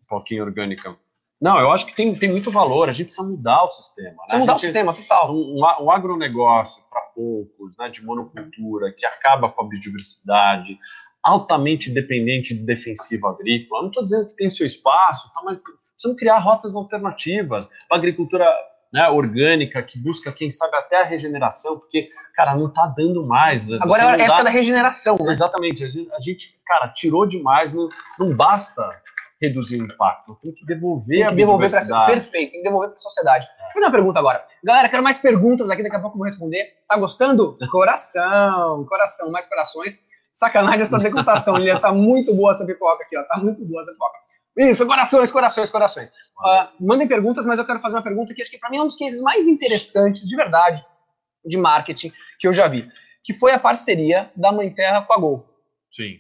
pipoquinha orgânica. Não, eu acho que tem, tem muito valor, a gente precisa mudar o sistema. Né? Precisa mudar A o gente- sistema, total. um, um um agronegócio para poucos, né, de monocultura, que acaba com a biodiversidade, altamente dependente de defensivo agrícola. Eu não estou dizendo que tem seu espaço, tá, mas precisamos criar rotas alternativas para agricultura né, orgânica, que busca, quem sabe, até a regeneração, porque, cara, não está dando mais. Agora é a época dá- da regeneração, né? Exatamente, a gente, a gente, cara, tirou demais, não, não basta reduzir o impacto, tem que devolver Tem a que devolver para. Perfeito, tem que devolver para a sociedade. Vou fazer uma pergunta agora. Galera, quero mais perguntas aqui, daqui a pouco eu vou responder. Tá gostando? Coração, coração, mais corações. Sacanagem essa degustação, Lilian. Tá muito boa essa pipoca aqui, ó. Tá muito boa essa pipoca. Isso, corações, corações, corações. Ah, mandem perguntas, mas eu quero fazer uma pergunta que acho que para mim é um dos cases mais interessantes, de verdade, de marketing que eu já vi. Que foi a parceria da Mãe Terra com a Gol. Sim.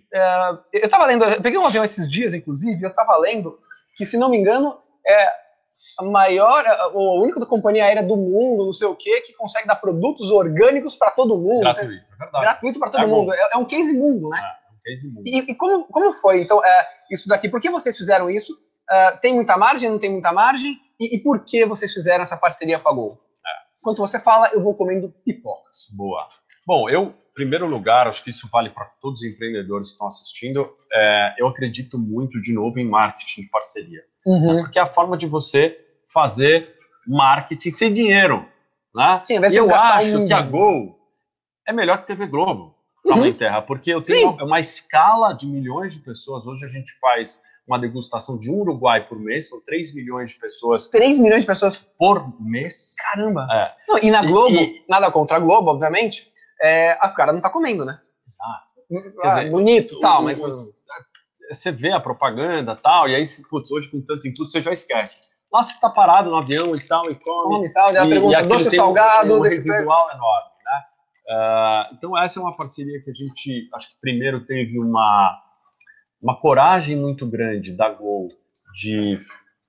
Eu tava lendo, eu peguei um avião esses dias, inclusive, eu tava lendo que, se não me engano, é a maior, a a única companhia aérea do mundo, não sei o quê, que consegue dar produtos orgânicos para todo mundo. Gratuito, é verdade. Gratuito para todo É mundo. É, é um case mundo, né? É um case muito. E, e como, como foi, então, é, isso daqui? Por que vocês fizeram isso? É, tem muita margem, não tem muita margem? E, e por que vocês fizeram essa parceria com a Gol? Enquanto você fala, eu vou comendo pipocas. Boa. Bom, eu, primeiro lugar, acho que isso vale para todos os empreendedores que estão assistindo. é, eu acredito muito, de novo, em marketing de parceria. Uhum. Porque é a forma de você fazer marketing sem dinheiro. Né? Sim, E eu acho um- que a Gol é melhor que TV Globo para Uhum. Mãe Terra, porque eu tenho uma, uma escala de milhões de pessoas. Hoje a gente faz uma degustação de um Uruguai por mês, são 3 milhões de pessoas 3 milhões de pessoas por mês. Caramba! É. Não, e na E- Globo, e- nada contra a Globo, obviamente, é, a cara não tá comendo, né? Exato. Ah, dizer, bonito, tal, o- mas. os- você vê a propaganda tal, e aí, putz, hoje com tanto input você já esquece. Lá você tá parado no avião e tal, e come. Come e tal, e, pergunta e doce um- salgado, um, desse residual enorme, né? Ah, então essa é uma parceria que a gente, acho que primeiro teve uma, uma coragem muito grande da Gol de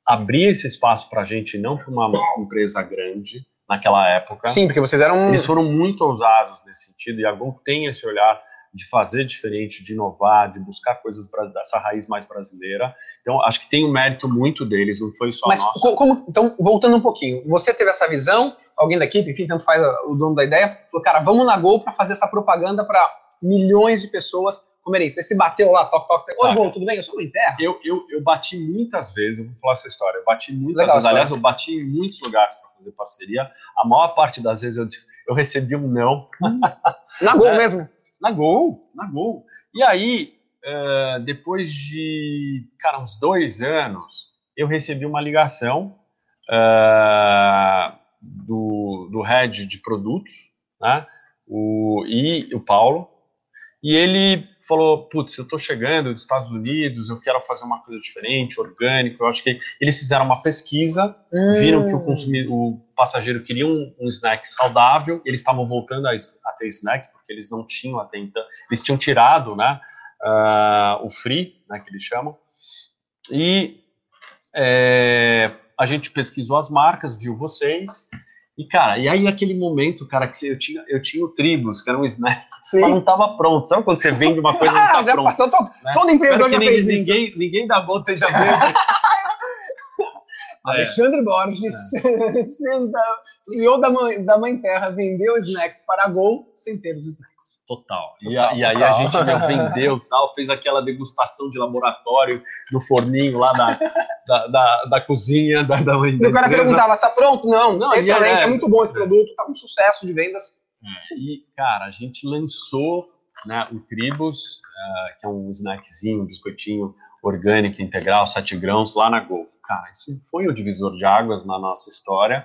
abrir esse espaço para a gente, não para uma empresa grande naquela época. Sim, porque vocês eram. Eles foram muito ousados nesse sentido, e a Gol tem esse olhar de fazer diferente, de inovar, de buscar coisas dessa raiz mais brasileira. Então, acho que tem um mérito muito deles, não foi só Mas como. Então, voltando um pouquinho, você teve essa visão, alguém da equipe, enfim, tanto faz o dono da ideia, falou, cara, vamos na Gol para fazer essa propaganda para milhões de pessoas comerem isso. Aí se bateu lá, toque, toque, oi, Tá. Gol, tudo bem? Eu sou do Terra. Eu, eu, eu bati muitas vezes, eu vou falar essa história, eu bati muitas Legal, vezes, aliás, eu bati em muitos lugares fazer parceria. A maior parte das vezes eu, eu recebi um não Na Gol É. mesmo. na Gol, na Gol. E aí, eh, depois de, cara, uns dois anos, eu recebi uma ligação eh, do, do head de produtos, né, o, e o Paulo, e ele falou, putz, eu estou chegando dos Estados Unidos, eu quero fazer uma coisa diferente, orgânico. Eu acho que eles fizeram uma pesquisa, Hum. viram que o, consumidor, o passageiro queria um, um snack saudável, eles estavam voltando a, a ter snack, porque eles não tinham até então, eles tinham tirado, né, ah, o free, né, que eles chamam, e é, a gente pesquisou as marcas, viu vocês, e cara, e aí aquele momento, cara, que eu tinha, eu tinha o Tribus, que era um snack, Sim. mas não estava pronto, sabe quando você vende uma coisa e não Ah, está já pronto? passou, todo, né? todo empreendedor já fez ninguém, isso. ninguém, ninguém da Volta já. É. Alexandre Borges, da- CEO da mãe, da mãe Terra, vendeu snacks para a Gol sem ter os snacks. Total. E, Total, a- e aí total. a gente meu, vendeu tal, fez aquela degustação de laboratório no forninho lá da, da, da, da cozinha da, da, da E o cara perguntava, tá pronto? Não, Não, excelente, é, é, muito bom esse é. produto, tá com sucesso de vendas. E, cara, a gente lançou né, o Tribus, eh, que é um snackzinho, um biscoitinho orgânico, integral, 7 grãos, lá na Golf. Cara, isso foi o divisor de águas na nossa história.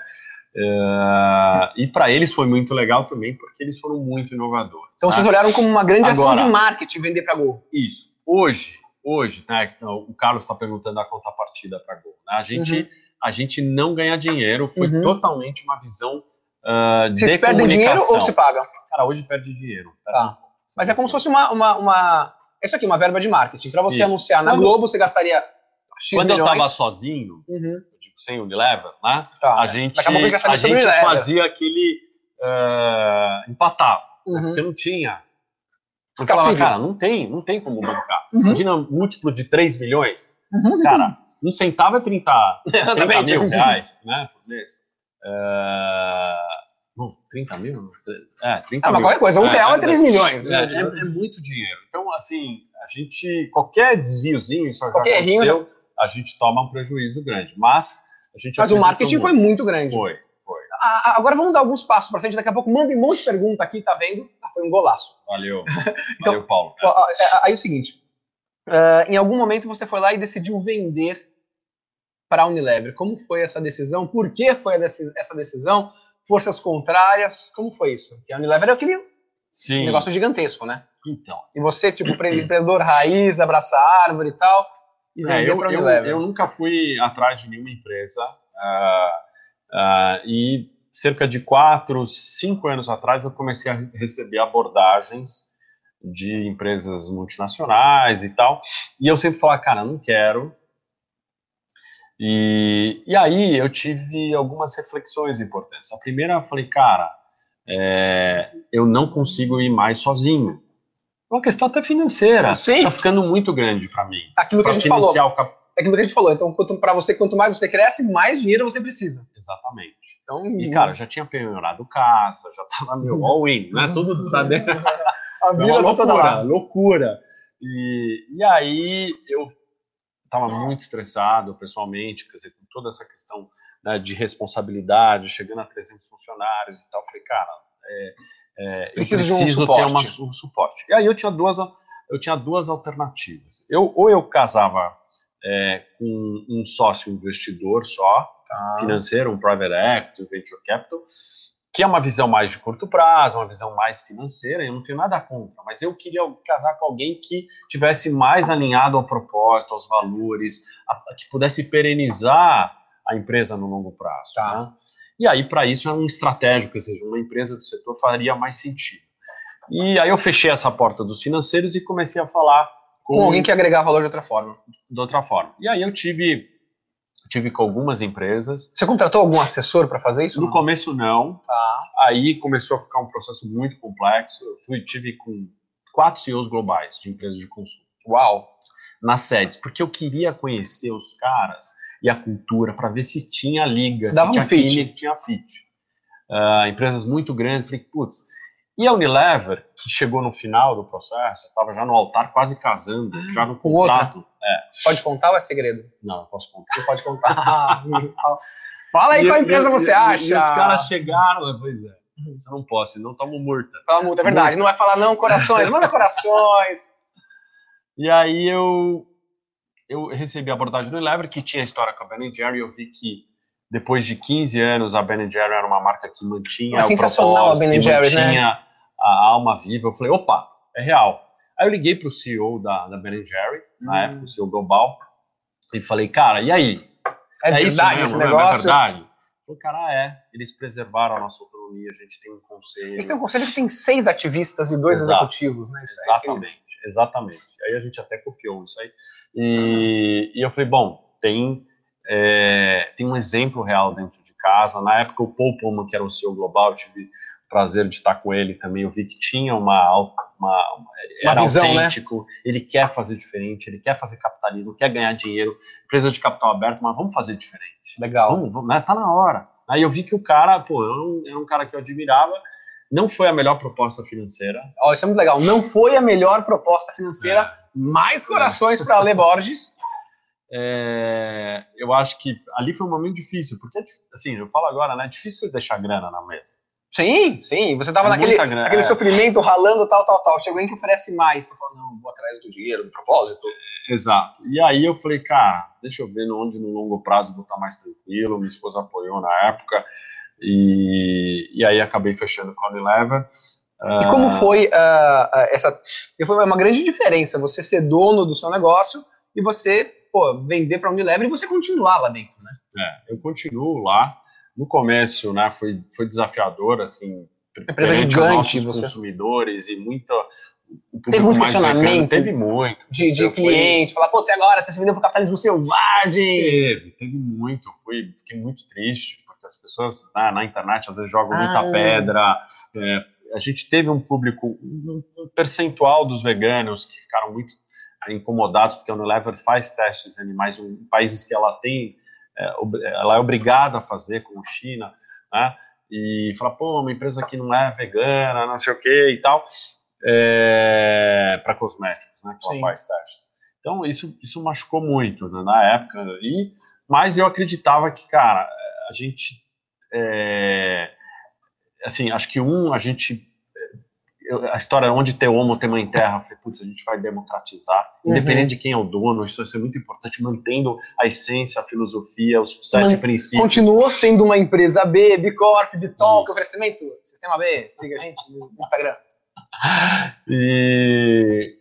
Eh, e para eles foi muito legal também, porque eles foram muito inovadores. Então sabe? vocês olharam como uma grande ação Agora- de marketing vender para Gol. Isso. Hoje, hoje, né? então, o Carlos está perguntando a contrapartida para Gol. Né? A gente, Uhum. a gente não ganha dinheiro. Foi Uhum. totalmente uma visão ah, de Vocês perdem dinheiro ou se pagam? Cara, hoje perde dinheiro. Tá. Mas é como se fosse uma, uma, uma... Isso aqui, uma verba de marketing. Para você Isso. anunciar na Globo, você gastaria X Quando eu milhões. estava sozinho, Uhum. eu digo, sem Unilever, né? Tá. A gente, a a gente a fazia aquele ah, empatava, né? Uhum. porque não tinha. Eu Fica falava, cara, não tem, não tem como bancar. Uhum. Imagina um múltiplo de 3 milhões. Uhum. Cara, um centavo é 30, 30 Exatamente. mil reais, né? Por mês. É... Não, 30 mil? É, 30 Ah, mas mil. qualquer coisa, um É, real é é, 3 milhões. É, né? é- é muito dinheiro. Então, assim, a gente, qualquer desviozinho, isso já Qualquer errinho aconteceu, a gente toma um prejuízo grande. Mas a gente Mas o marketing foi muito. muito grande. Foi. Ah, agora vamos dar alguns passos para frente. Daqui a pouco manda um monte de pergunta aqui, tá vendo? Ah, foi um golaço. Valeu. Então, Valeu, Paulo. É, Aí é o seguinte: ah, em algum momento você foi lá e decidiu vender para a Unilever. Como foi essa decisão? Por que foi essa decisão? Forças contrárias? Como foi isso? Porque a Unilever é aquele Sim. negócio gigantesco, né? Então, E você, tipo, empre- empreendedor raiz, abraça a árvore e tal, É, eu, eu, eu nunca fui atrás de nenhuma empresa. ah, ah, e cerca de quatro, cinco anos atrás eu comecei a re- receber abordagens de empresas multinacionais e tal. E eu sempre falava, cara, não quero. E, e aí eu tive algumas reflexões importantes. A primeira, eu falei, cara, é, eu não consigo ir mais sozinho. É uma questão até financeira. Sim. Tá ficando muito grande para mim. Aquilo que a Pra gente falou. cap- É aquilo que a gente falou. Então, para você, quanto mais você cresce, mais dinheiro você precisa. Exatamente. Então, E, cara, eu já tinha penhorado casa, já tava meu all-in, né? Tudo tá dentro. a vida uma tá toda loucura, lá. loucura. E, e aí eu tava muito estressado pessoalmente, quer dizer, com toda essa questão né, de responsabilidade, chegando a 300 funcionários e tal. Falei, cara, é, é, eu Preciso de um ter uma, um suporte. E aí eu tinha duas, eu tinha duas alternativas. Eu, ou eu casava é, com um sócio investidor só, Tá. financeiro, um private equity, um venture capital, que é uma visão mais de curto prazo, uma visão mais financeira, eu não tenho nada contra, mas eu queria casar com alguém que tivesse mais alinhado ao propósito, aos valores, a- que pudesse perenizar a empresa no longo prazo. Tá. né? E aí, para isso, é um estratégico, ou seja, uma empresa do setor faria mais sentido. E aí eu fechei essa porta dos financeiros e comecei a falar com, Com alguém que agregar valor de outra forma. de outra forma. E aí eu tive, tive com algumas empresas, Você contratou algum assessor para fazer isso? no Não? começo não, Tá. Aí começou a ficar um processo muito complexo. Eu fui, tive com quatro CEOs globais de empresas de consumo Uau. nas sedes, porque eu queria conhecer os caras e a cultura para ver se tinha liga, Se dava se tinha um fit. tinha fit. Ah, empresas muito grandes, falei, putz. E a Unilever, que chegou no final do processo, estava já no altar, quase casando, já no Ah, com outra? contrato. Pode contar ou é segredo? Não, eu posso contar. Você pode contar. Fala aí E- qual empresa e- você e- acha. E os caras chegaram, é, pois é, isso eu não posso, senão tomo multa. Fala multa, é verdade. Não vai falar não, corações. Manda corações. E aí eu, eu recebi a abordagem do Elever, que tinha história com a Ben Jerry, eu vi que depois de 15 anos a Ben Jerry era uma marca que mantinha É o sensacional a Ben que Jerry's, né? mantinha a alma viva. Eu falei, opa, é real. Aí eu liguei para o CEO da, da Ben Jerry, na hum. época, o CEO global, e falei, cara, e aí? É, é verdade isso mesmo, esse negócio? É verdade? O cara, é. Eles preservaram a nossa autonomia, a gente tem um conselho. Eles têm um conselho que tem seis ativistas e dois Exato. executivos, né? Isso exatamente, é exatamente. Aí a gente até copiou isso aí. E, e eu falei, bom, tem, é, tem um exemplo real dentro de casa. Na época, o Paul Pullman, que era o CEO global, eu tive o prazer de estar com ele também. Eu vi que tinha uma, uma, uma era visão, né? autêntico, né? ele quer fazer diferente, ele quer fazer capitalismo, quer ganhar dinheiro, empresa de capital aberto, mas vamos fazer diferente. Legal. Vamos, vamos, né? Tá na hora. Aí eu vi que o cara, pô, era um, era um cara que eu admirava, não foi a melhor proposta financeira. Olha, isso é muito legal. Não foi a melhor proposta financeira, é. mais corações é. para Le Borges. É, eu acho que ali foi um momento difícil, porque, assim, eu falo agora, né? É difícil deixar grana na mesa. Sim, sim. Você tava é naquele, naquele é. sofrimento, ralando, tal, tal, tal. Chegou em que oferece mais. Você falou, não, vou atrás do dinheiro, do propósito. Exato. E aí eu falei, cara, deixa eu ver onde no longo prazo vou estar mais tranquilo. Minha esposa apoiou na época. E, e aí acabei fechando com a Unilever. E como ah, foi uh, essa. Foi uma grande diferença você ser dono do seu negócio e você pô, vender para a Unilever e você continuar lá dentro, né? É, eu continuo lá. No começo, né, foi, foi desafiador, assim, empresa gigante, você... consumidores e muita teve muito questionamento. teve muito. De, de cliente, falar, pô, você agora, você se vendeu pro capitalismo selvagem. Teve, teve muito. Fui, fiquei muito triste, porque as pessoas né, na internet às vezes jogam ah. muita pedra. É, a gente teve um público, um percentual dos veganos que ficaram muito incomodados, porque a Unilever faz testes em animais em países que ela tem, é, ela é obrigada a fazer, como China, né? E fala, pô, uma empresa que não é vegana, não sei o que e tal é, para cosméticos, né? Que ela faz testes. Então isso isso machucou muito né, na época e mas eu acreditava que cara a gente é, assim acho que um a gente a história onde ter homo ter mãe terra, falei, putz, a gente vai democratizar, uhum. independente de quem é o dono, isso vai ser muito importante, mantendo a essência, a filosofia, os sete Man, princípios. Continuou sendo uma empresa B, B Corp, B Talk, oferecimento, Sistema B, siga a gente no Instagram. E,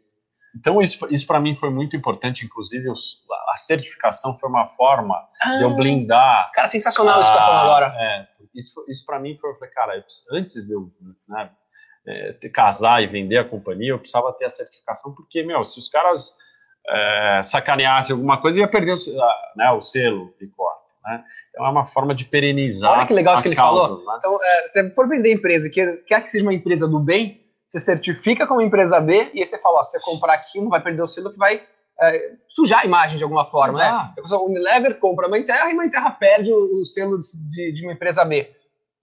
então, isso, isso para mim foi muito importante, inclusive a certificação foi uma forma ah, de eu blindar. Cara, sensacional a, isso que você tá falando agora. É, isso, isso para mim foi, eu falei, cara, antes de eu né, é, casar e vender a companhia, eu precisava ter a certificação, porque, meu, se os caras é, sacaneassem alguma coisa, ia perder o, né, o selo corte. Né? Então é uma forma de perenizar Olha que legal as que ele causas, falou. Né? Então, é, se for vender empresa, quer, quer que seja uma empresa do bem, você certifica como empresa B e aí você fala, ó, se você comprar aqui, não vai perder o selo que vai é, sujar a imagem de alguma forma, né? Exato. né? Então, o Unilever compra uma Terra e uma Terra perde o, o selo de, de, uma empresa B.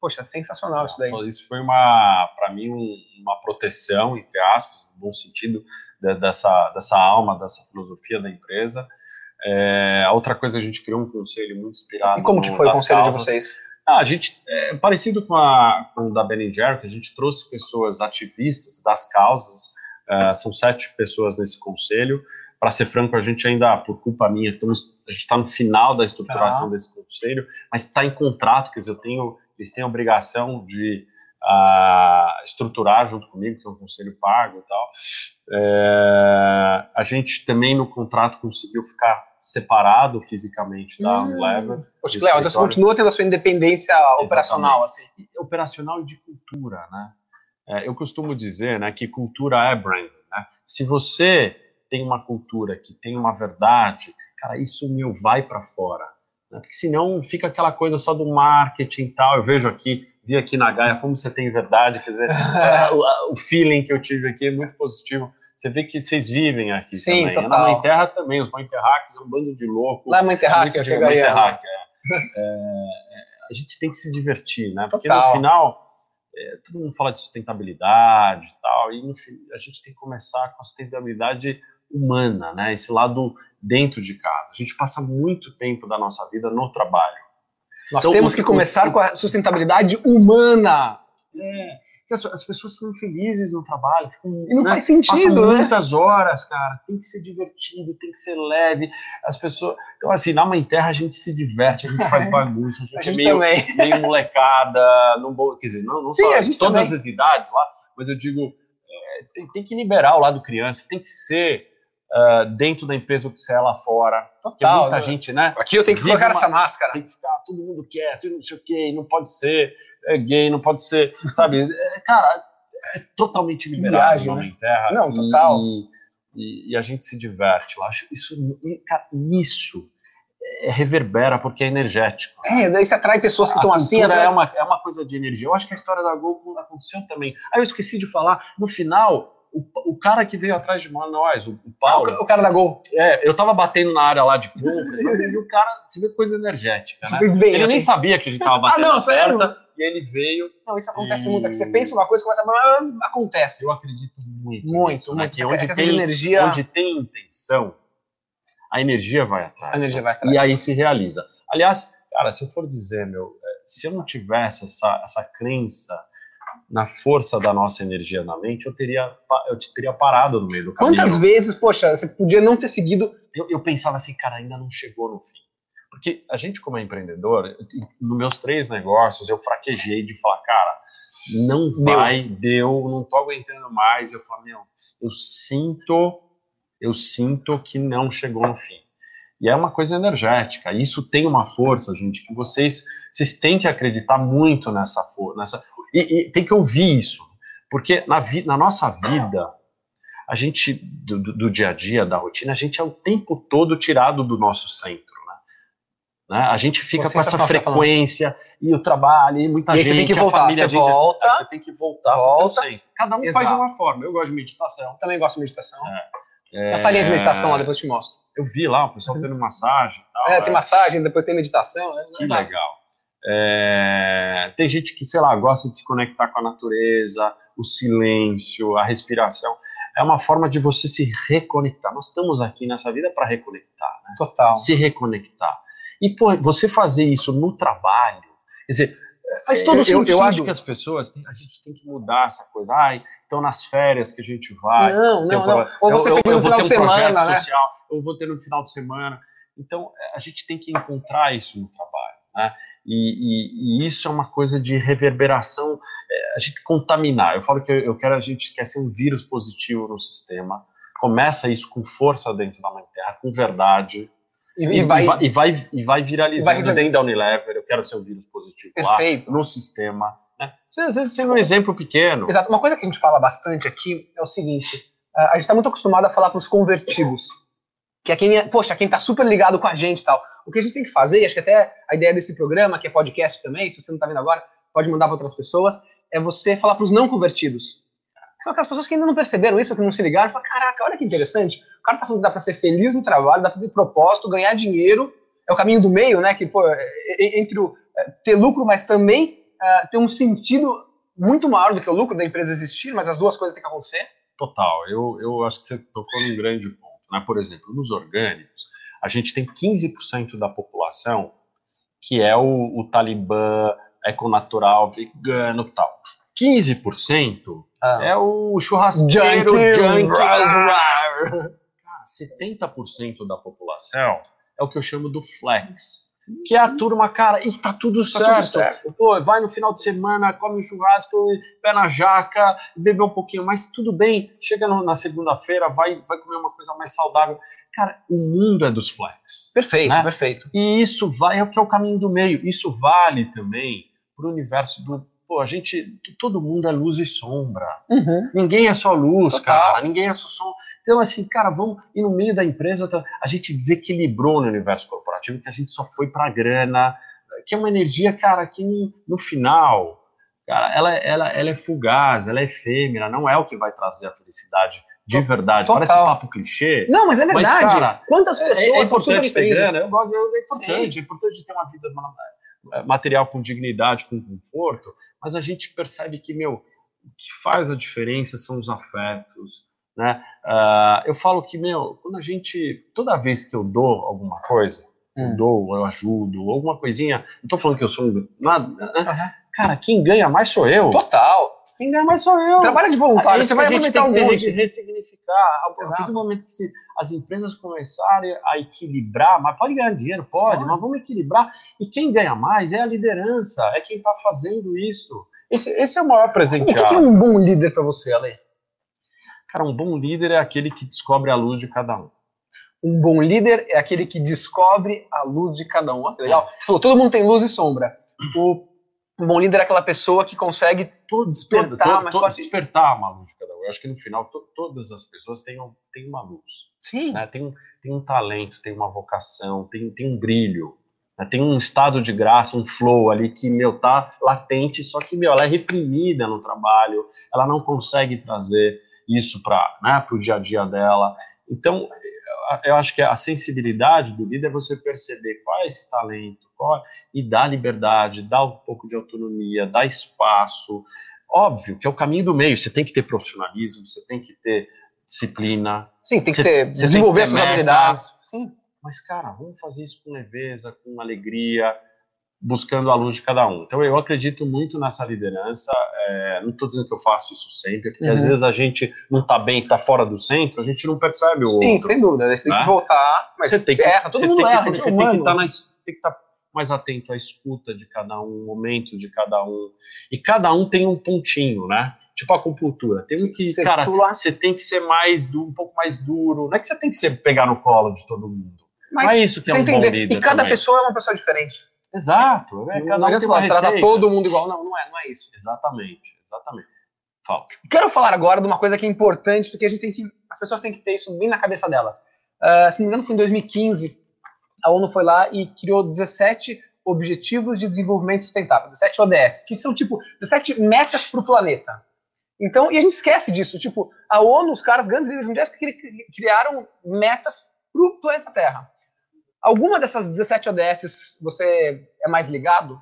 Poxa, sensacional isso daí. Isso foi uma, para mim, um, uma proteção, entre aspas, no bom sentido, de, dessa, dessa alma, dessa filosofia da empresa. É, a outra coisa, a gente criou um conselho muito inspirado. E como que foi o conselho causas. de vocês? Ah, a gente, é, parecido com, a, com o da Ben Jerry, que a gente trouxe pessoas ativistas das causas, é, são sete pessoas nesse conselho. Para ser franco, a gente ainda, por culpa minha, estamos, a gente está no final da estruturação tá. desse conselho, mas está em contrato, quer dizer, eu tenho, eles têm a obrigação de uh, estruturar junto comigo, que é um conselho pago e tal. É, a gente também no contrato conseguiu ficar separado fisicamente da hum. Unilever. Então você continua tendo a sua independência Exatamente. operacional, assim. Operacional e de cultura, né? É, eu costumo dizer né, que cultura é brand. Né? Se você tem uma cultura que tem uma verdade, cara, isso meu vai para fora. Né? Porque senão fica aquela coisa só do marketing e tal. Eu vejo aqui, vi aqui na Gaia como você tem verdade, quer dizer, é, o, o feeling que eu tive aqui é muito positivo você vê que vocês vivem aqui Sim, também. Total. Na Mãe Terra também, os Mãe Terráqueos é um bando de loucos. Lá é Mãe Terráquea, eu chegaria. Mãe Terráquea, é. é, a gente tem que se divertir, né? Porque total. no final, é, todo mundo fala de sustentabilidade e tal, e no, a gente tem que começar com a sustentabilidade humana, né? Esse lado dentro de casa. A gente passa muito tempo da nossa vida no trabalho. Nós então, temos que começar com a sustentabilidade humana. É, que as, as, pessoas são felizes no trabalho. Ficam, e não né, faz sentido, né? muitas horas, cara. Tem que ser divertido, tem que ser leve. As pessoas. Então, assim, na Mãe Terra a gente se diverte, a gente faz bagunça, a gente, a gente é meio, meio molecada. Não, quer dizer, não, não Sim, só todas também. as idades lá, mas eu digo. É, tem, tem, que liberar o lado criança, tem que ser uh, dentro da empresa o que você é lá fora. Total. muita né? gente, né? Aqui eu tenho que colocar uma, essa máscara. Tem que ficar todo mundo quieto, não sei o quê, não pode ser é gay, não pode ser, sabe? É, cara, é totalmente liberado Viagem, né? Terra. Não, total. E, e, e, a gente se diverte lá. Isso, isso é, reverbera porque é energético. É, daí você atrai pessoas que estão assim. Atrai... É, uma, é uma coisa de energia. Eu acho que a história da Gol aconteceu também. Aí eu esqueci de falar, no final, o, o cara que veio atrás de nós, o, o Paulo. Ah, o, cara da Gol. É, eu tava batendo na área lá de compras, e o cara, você vê coisa energética, né? Bem, ele assim. nem sabia que a gente tava batendo. ah, não, sério? E ele veio. Não, isso acontece e... muito. É que você pensa uma coisa, começa a. Acontece. Eu acredito muito. Muito, muito. Né? Onde, tem, energia... onde tem intenção, a energia vai atrás. A energia vai atrás. E aí se realiza. Aliás, cara, se eu for dizer, meu, é, se eu não tivesse essa, essa crença na força da nossa energia na mente, eu teria, eu teria parado no meio do caminho. Quantas vezes, poxa, você podia não ter seguido. Eu, eu pensava assim, cara, ainda não chegou no fim. Porque a gente, como é empreendedor, nos meus três negócios, eu fraquejei de falar, cara, não vai, deu, deu não tô aguentando mais. Eu falo, meu, eu sinto, eu sinto que não chegou no fim. E é uma coisa energética. Isso tem uma força, gente, que vocês, vocês têm que acreditar muito nessa força. Nessa, e, e, tem que ouvir isso. Porque na, vi, na nossa vida, a gente, do, do, dia a dia, da rotina, a gente é o tempo todo tirado do nosso centro. Né? A gente fica com essa frequência e o trabalho, e muita e gente, você tem que voltar, família, você volta, você tem que voltar, volta, cada um Exato. faz de uma forma. Eu gosto de meditação. Também gosto de meditação. É. Essa linha de meditação lá, depois eu te mostro. Eu vi lá o pessoal tendo massagem. Tal, é, tem é. massagem, depois tem meditação. É, que legal. É, tem gente que, sei lá, gosta de se conectar com a natureza, o silêncio, a respiração. É uma forma de você se reconectar. Nós estamos aqui nessa vida para reconectar. Né? Total. Se reconectar. E, pô, você fazer isso no trabalho, quer dizer, faz todo eu, sentido. Eu acho que as pessoas, a gente tem que mudar essa coisa. Ai, então nas férias que a gente vai. Não, não, um, não. Ou você tem no final de semana, né? Social, eu vou ter no final de semana. Então, a gente tem que encontrar isso no trabalho, né? E, e, e isso é uma coisa de reverberação, é, a gente contaminar. Eu falo que eu, eu quero, a gente quer ser um vírus positivo no sistema. Começa isso com força dentro da Mãe Terra, com verdade, e, e, vai, e, vai, e vai viralizando vai dentro da Unilever. Eu quero ser um vírus positivo Perfeito. lá no sistema. Né? Você, às vezes tem um exemplo pequeno. Exato. Uma coisa que a gente fala bastante aqui é o seguinte: a gente está muito acostumado a falar para os convertidos. Que é quem, é, poxa, quem está super ligado com a gente e tal. O que a gente tem que fazer, e acho que até a ideia desse programa, que é podcast também, se você não está vendo agora, pode mandar para outras pessoas, é você falar para os não convertidos. São aquelas pessoas que ainda não perceberam isso, que não se ligaram, falam, caraca, olha que interessante, o cara tá falando que dá para ser feliz no trabalho, dá para ter propósito, ganhar dinheiro, é o caminho do meio, né, que, pô, é, é, entre o é, ter lucro, mas também ter um sentido muito maior do que o lucro da empresa existir, mas as duas coisas têm que acontecer. Total, eu, eu acho que você tocou num grande ponto, né, por exemplo, nos orgânicos, a gente tem 15% da população que é o, o talibã econatural, vegano tal. 15% ah. é o churrasqueiro junkie. Cara, 70% da população é o que eu chamo do flex. Que é a turma, cara, e tá tudo, tá certo. tudo certo. Pô, vai no final de semana, come um churrasco, pé na jaca, bebe um pouquinho, mas tudo bem. Chega no, na segunda-feira, vai, vai comer uma coisa mais saudável. Cara, o mundo é dos flex. Perfeito, né? perfeito. E isso vai, é o que é o caminho do meio. Isso vale também para o universo do pô, a gente, todo mundo é luz e sombra. Uhum. Ninguém é só luz, Total. cara. Ninguém é só som. Então, assim, cara, vamos. E no meio da empresa, tá, a gente desequilibrou no universo corporativo, que a gente só foi pra grana, que é uma energia, cara, que no, no final, cara, ela, ela, ela é fugaz, ela é efêmera, não é o que vai trazer a felicidade de verdade. Total. Parece papo clichê. Não, mas é verdade. Mas, cara, Quantas pessoas é, é são super ter grana? Eu, é importante, Sim. é importante ter uma vida é, material com dignidade, com conforto, mas a gente percebe que, meu, o que faz a diferença são os afetos, né? Uh, eu falo que, meu, quando a gente, toda vez que eu dou alguma coisa, hum. eu dou, eu ajudo, alguma coisinha, não tô falando que eu sou um, nada, né? uhum. cara, quem ganha mais sou eu. Total. Quem ganha mais sou eu. Trabalho de voluntário, você vai aproveitar um monte. Ressignificar. A partir do momento que se, as empresas começarem a equilibrar, mas pode ganhar dinheiro, pode, mas vamos equilibrar. E quem ganha mais é a liderança, é quem está fazendo isso. Esse, esse é o maior presente. O que, que é um bom líder para você, Ale? Cara, um bom líder é aquele que descobre a luz de cada um. Um bom líder é aquele que descobre a luz de cada um. Olha que legal. Você falou, todo mundo tem luz e sombra. O um bom líder é aquela pessoa que consegue todo despertar, todo, todo, despertar uma luz de cada um. Eu acho que no final to, todas as pessoas têm, têm uma luz. Sim. Né? Tem, tem um talento, tem uma vocação, tem, tem um brilho. Né? Tem um estado de graça, um flow ali que, meu, tá latente, só que, meu, ela é reprimida no trabalho, ela não consegue trazer isso para né, o dia a dia dela. Então, eu acho que a sensibilidade do líder é você perceber qual é esse talento qual, e dar liberdade, dar um pouco de autonomia, dar espaço. Óbvio que é o caminho do meio, você tem que ter profissionalismo, você tem que ter disciplina. Sim, tem que ter, você desenvolver as suas habilidades. Sim. Mas, cara, vamos fazer isso com leveza, com alegria, buscando a luz de cada um. Então, eu acredito muito nessa liderança. É, não estou dizendo que eu faço isso sempre, porque uhum. às vezes a gente não está bem, está fora do centro, a gente não percebe o Sim, outro, sem dúvida. Você né? tem que voltar, mas você, tem que, erra, todo mundo erra. Você, tem que tá na, você tem que estar tá mais atento à escuta de cada um, o momento de cada um. E cada um tem um pontinho, né? Tipo a acupuntura. Tem um que, cara, você tem que ser mais um pouco mais duro. Não é que você tem que ser, pegar no colo de todo mundo. Mas não é isso que é um entender. bom líder. E cada também. pessoa é uma pessoa diferente. Exato. É, cada um tem uma trata todo mundo igual. Não, não é, não é isso. Exatamente, exatamente. Fala. Quero falar agora de uma coisa que é importante, que a gente tem que, as pessoas têm que ter isso bem na cabeça delas. Uh, se não me engano, foi em 2015, a ONU foi lá e criou 17 Objetivos de Desenvolvimento Sustentável, 17 ODS, que são tipo 17 metas para o planeta. Então, e a gente esquece disso. Tipo, a ONU, os caras, grandes líderes mundiais, criaram metas para o planeta Terra. Alguma dessas 17 ODS você é mais ligado?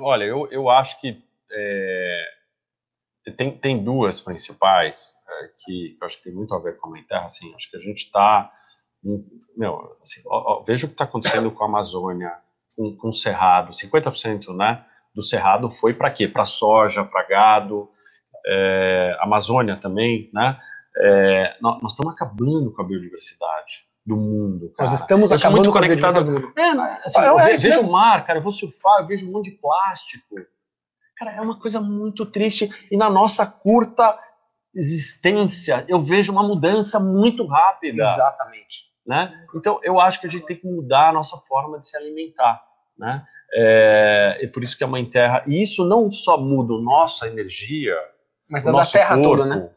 Olha, eu, eu acho que é, tem, tem duas principais é, que, eu acho que tem muito a ver com a Terra. Assim, acho que a gente está. Assim, veja o que está acontecendo com a Amazônia, com, com o Cerrado. 50% né, do Cerrado foi para quê? Para soja, para gado, é, Amazônia também. Né? É, nós estamos acabando com a biodiversidade do mundo. Cara. Nós estamos eu acabando muito conectados. É, né, assim, eu, eu, eu vejo o mar, cara, eu vou surfar, eu vejo um monte de plástico. Cara, é uma coisa muito triste. E na nossa curta existência, eu vejo uma mudança muito rápida. Exatamente. Né? Então, eu acho que a gente tem que mudar a nossa forma de se alimentar. Né? É, e por isso que a Mãe Terra. E isso não só muda a nossa energia, mas da Terra corpo, toda, né?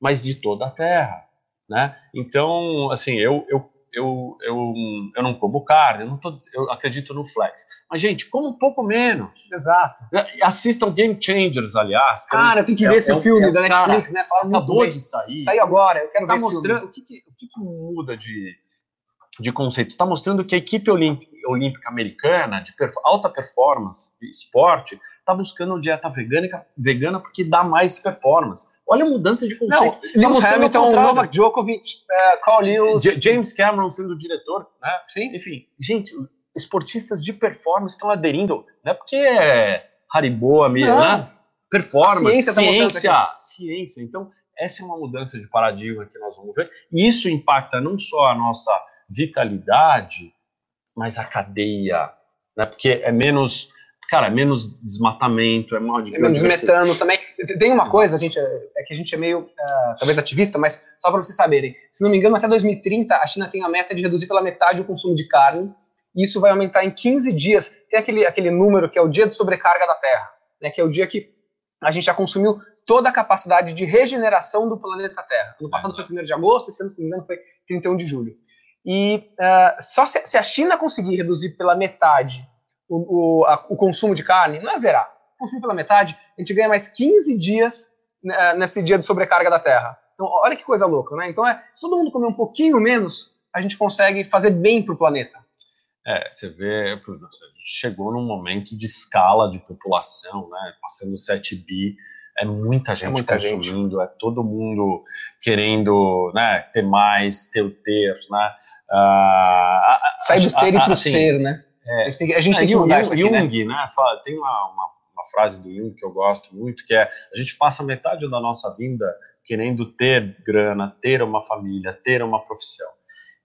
Mas de toda a Terra né? Então, assim, eu, eu, eu, eu, eu não como carne, eu, não tô, eu acredito no flex. Mas, gente, como um pouco menos. Exato. Assistam Game Changers, aliás. Cara, eu tenho que é, ver esse é, filme é, da Netflix, cara, né? Fala acabou de sair. Saiu agora, eu quero tá ver mostrando, O que, que, o que, que muda de, de conceito? Está mostrando que a equipe olímpica, olímpica americana, de perf alta performance, de esporte, está buscando dieta vegana, vegana porque dá mais performance. Olha a mudança de conceito. Não, Lewis tá Hamilton, Novak Djokovic, uh, Carl Lewis... James Cameron sendo o diretor, né? Sim. Enfim, gente, esportistas de performance estão aderindo, não é porque é Haribo, amigo, né? Performance, ciência, tá ciência, ciência. Então, essa é uma mudança de paradigma que nós vamos ver. E isso impacta não só a nossa vitalidade, mas a cadeia, né? Porque é menos cara, menos desmatamento, é mal de é menos metano também. Tem uma coisa, a gente, é que a gente é meio, uh, talvez ativista, mas só para vocês saberem, se não me engano, até 2030 a China tem a meta de reduzir pela metade o consumo de carne, e isso vai aumentar em 15 dias. Tem aquele, aquele número que é o dia de sobrecarga da Terra, né, que é o dia que a gente já consumiu toda a capacidade de regeneração do planeta Terra. No passado foi 1 de agosto, esse ano, se não me engano, foi 31 de julho. E uh, só se, se a China conseguir reduzir pela metade o, o, a, o consumo de carne, não é zerar. Consumir pela metade, a gente ganha mais 15 dias né, nesse dia de sobrecarga da Terra. Então, olha que coisa louca, né? Então, é, se todo mundo comer um pouquinho menos, a gente consegue fazer bem para o planeta. É, você vê, você chegou num momento de escala de população, né? Passando 7 bi, é muita gente é muita consumindo, gente. é todo mundo querendo né, ter mais, ter o ter, né? Uh, Sai do ter e para o assim, ser, né? É, a gente tem, a gente é, tem que mudar Jung, isso aqui, Jung, né? né fala, tem uma, uma, uma, frase do Jung que eu gosto muito, que é a gente passa metade da nossa vida querendo ter grana, ter uma família, ter uma profissão.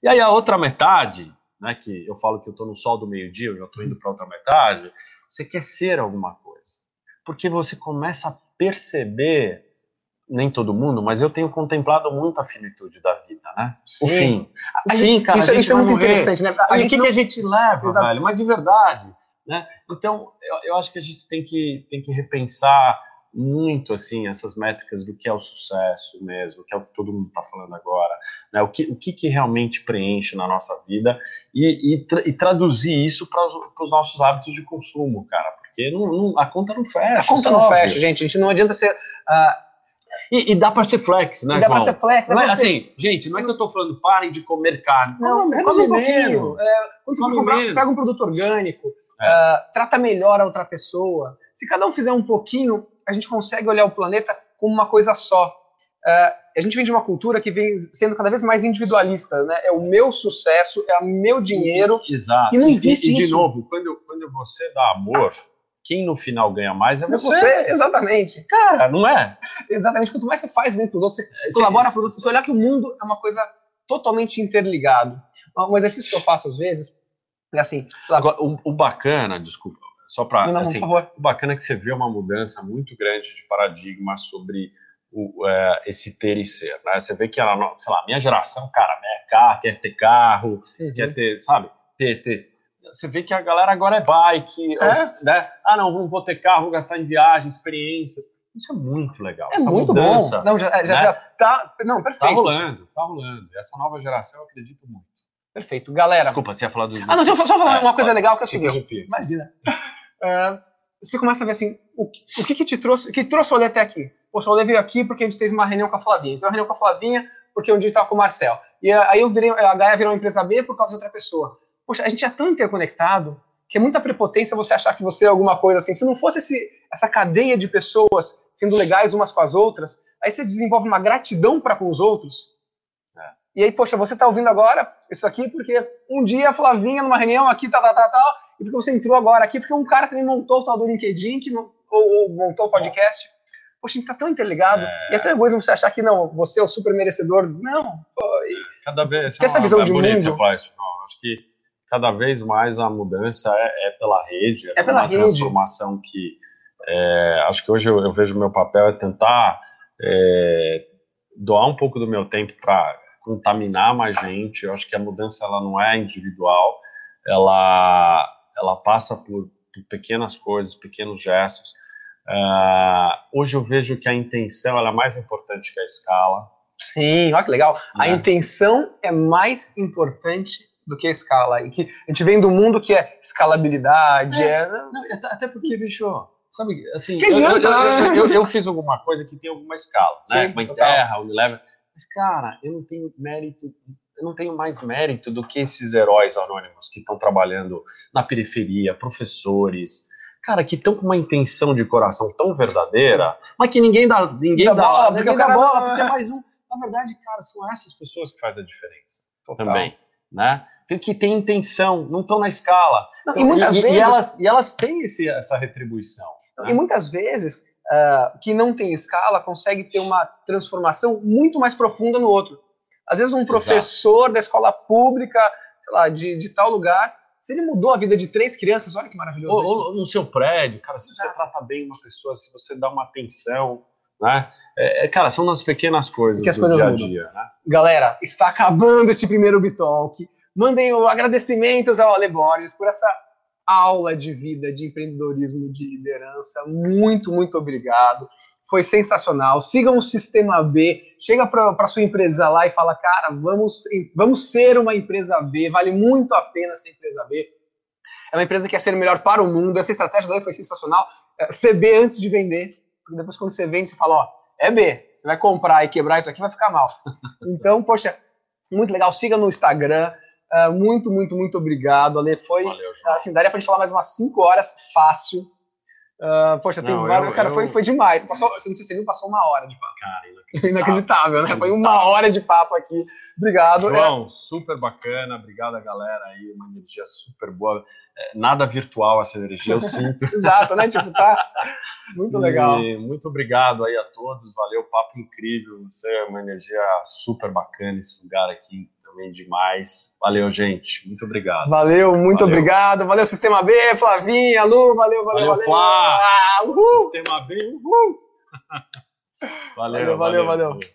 E aí a outra metade, né, que eu falo que eu estou no sol do meio-dia, eu já estou indo para outra metade, você quer ser alguma coisa. Porque você começa a perceber nem todo mundo, mas eu tenho contemplado muito a finitude da vida, né? Sim. O fim. O fim, cara, isso gente isso é muito morrer. interessante, né? O que, não- que a gente leva, Exato. velho? Mas de verdade, né? Então, eu, eu acho que a gente tem que, tem que repensar muito, assim, essas métricas do que é o sucesso mesmo, que é o que todo mundo está falando agora, né? O que, o que, que realmente preenche na nossa vida e, e, tra- e traduzir isso para os nossos hábitos de consumo, cara, porque não, não- a conta não fecha. A conta é não óbvio. fecha, gente. A gente não adianta ser. ah, E, e dá para ser flex, né, dá pra João? ser flex, dá Não é ser- assim, gente, não é que eu tô falando parem de comer carne. Não, Come- come um pouquinho. menos. É, quando você comprar, pega um produto orgânico, ah, trata melhor a outra pessoa. Se cada um fizer um pouquinho, a gente consegue olhar o planeta como uma coisa só. Ah, a gente vem de uma cultura que vem sendo cada vez mais individualista, né? É o meu sucesso, é o meu dinheiro. Exato. E não existe e, de isso. novo, quando, quando você dá amor, quem no final ganha mais é É você. você, exatamente. Cara, não é? Exatamente. Quanto mais você faz bem para os outros, você colabora esse- para os outros, você olhar que o mundo é uma coisa totalmente interligado. Um exercício que eu faço às vezes é assim, sei lá, Agora, o, o bacana, desculpa, só para assim, o bacana é que você vê uma mudança muito grande de paradigma sobre o, é, esse ter e ser, né? Você vê que a, no- sei lá, minha geração, cara, né, carro, quer ter carro, Uhum. quer ter, sabe, ter, ter. Você vê que a galera agora é bike, É. né? Ah, não, vou- ter carro, vou gastar em viagem, experiências. Isso é muito legal. É Essa muito mudança bom. Não, já, já, né? já tá. Não, perfeito. Tá rolando, tá rolando. Essa nova geração eu acredito muito. Perfeito. Galera. Desculpa, você ia falar dos. Ah, não, deixa eu só falar É, uma coisa pode. legal que é o Te seguinte. Imagina. É, você começa a ver assim, o, que- o que, que te trouxe, o que trouxe o Olê até aqui? Poxa, o Olê veio aqui porque a gente teve uma reunião com a Flavinha. Então, uma reunião com a Flavinha porque um dia estava com o Marcel. E aí eu virei, a Gaia virou uma empresa B por causa de outra pessoa. Poxa, a gente é tão interconectado que é muita prepotência você achar que você é alguma coisa assim. Se não fosse esse, essa cadeia de pessoas sendo legais umas com as outras, aí você desenvolve uma gratidão para com os outros. E aí, poxa, você está ouvindo agora isso aqui porque um dia a Flavinha, numa reunião aqui, tal, tal, tal, tal, e porque você entrou agora aqui, porque um cara também montou o tal do LinkedIn, que, não- ou, ou montou o podcast. Poxa, a gente está tão interligado. E é tão egoísmo você achar que não, você é o super merecedor. Não, pô, e- Cada vez. Que essa visão é de bonito mundo- isso. Acho que cada vez mais a mudança é, é pela rede, É pela uma rede. transformação que é, acho que hoje eu, eu vejo o meu papel é tentar é, doar um pouco do meu tempo para contaminar mais gente. Eu acho que a mudança ela não é individual, ela ela passa por, por pequenas coisas, pequenos gestos. Ah, hoje eu vejo que a intenção ela é mais importante que a escala. sim, olha que legal. A né? intenção é mais importante do que a escala. E que a gente vem do mundo que é escalabilidade, é, Não, até- porque, bicho, sabe, assim, Que eu, eu, adianta? eu- eu- eu fiz alguma coisa que tem alguma escala, né? Sim, total. Terra, Unilever. Mas, cara, eu não tenho mérito, eu não tenho mais mérito do que esses heróis anônimos que estão trabalhando na periferia, professores, cara, que estão com uma intenção de coração tão verdadeira, mas que ninguém dá, ninguém Dá dá, bola, ninguém porque o dá bola, não- porque é mais um. Na verdade, cara, são essas pessoas que fazem a diferença Total. também, né? Tem que ter intenção, não estão na escala. Não, e muitas e, vezes. e elas, e elas têm esse, essa retribuição. E muitas vezes, ah, que não tem escala, consegue ter uma transformação muito mais profunda no outro. Às vezes, um professor da escola pública, sei lá, de, de tal lugar, se ele mudou a vida de três crianças, olha que maravilhoso. Ou, ou no seu prédio, cara, se você Exato. trata bem uma pessoa, se você dá uma atenção, né? É, é, cara, são nas pequenas coisas Que as do coisas dia a mudam. dia, né? Galera, está acabando este primeiro Bitalk. Mandem agradecimentos ao Ale Borges por essa aula de vida, de empreendedorismo, de liderança. Muito, muito obrigado. Foi sensacional. Sigam o Sistema B. Chega para sua empresa lá e fala, cara, vamos, vamos ser uma empresa B. Vale muito a pena ser empresa B. É uma empresa que quer ser melhor para o mundo. Essa estratégia dele foi sensacional. É, Ser B antes de vender. Porque depois, quando você vende, você fala, ó, é B. Você vai comprar e quebrar isso aqui, vai ficar mal. Então, poxa, muito legal. Siga no Instagram. Uh, muito, muito, muito obrigado, Ale. Foi, Valeu, assim, daria pra gente falar mais umas 5 horas fácil. Uh, poxa, tem Não, vários. eu- Cara, eu- foi, foi demais. Passou, não sei se você viu, passou uma hora de papo. Cara, inacreditável. Inacreditável, né? Foi uma hora de papo aqui. Obrigado. É, João, super bacana, obrigado a galera aí, uma energia super boa. É, nada virtual essa energia, eu sinto. exato, né? Tipo, tá muito legal. E muito obrigado aí a todos, valeu, papo incrível, você é uma energia super bacana, esse lugar aqui também demais. Valeu, gente, muito obrigado. Valeu, muito Valeu. obrigado. Valeu, Sistema B, Flavinha, Lu, valeu, valeu, Valeu, valeu. Flá. Ah. Sistema B, uhul! valeu, valeu. valeu. valeu.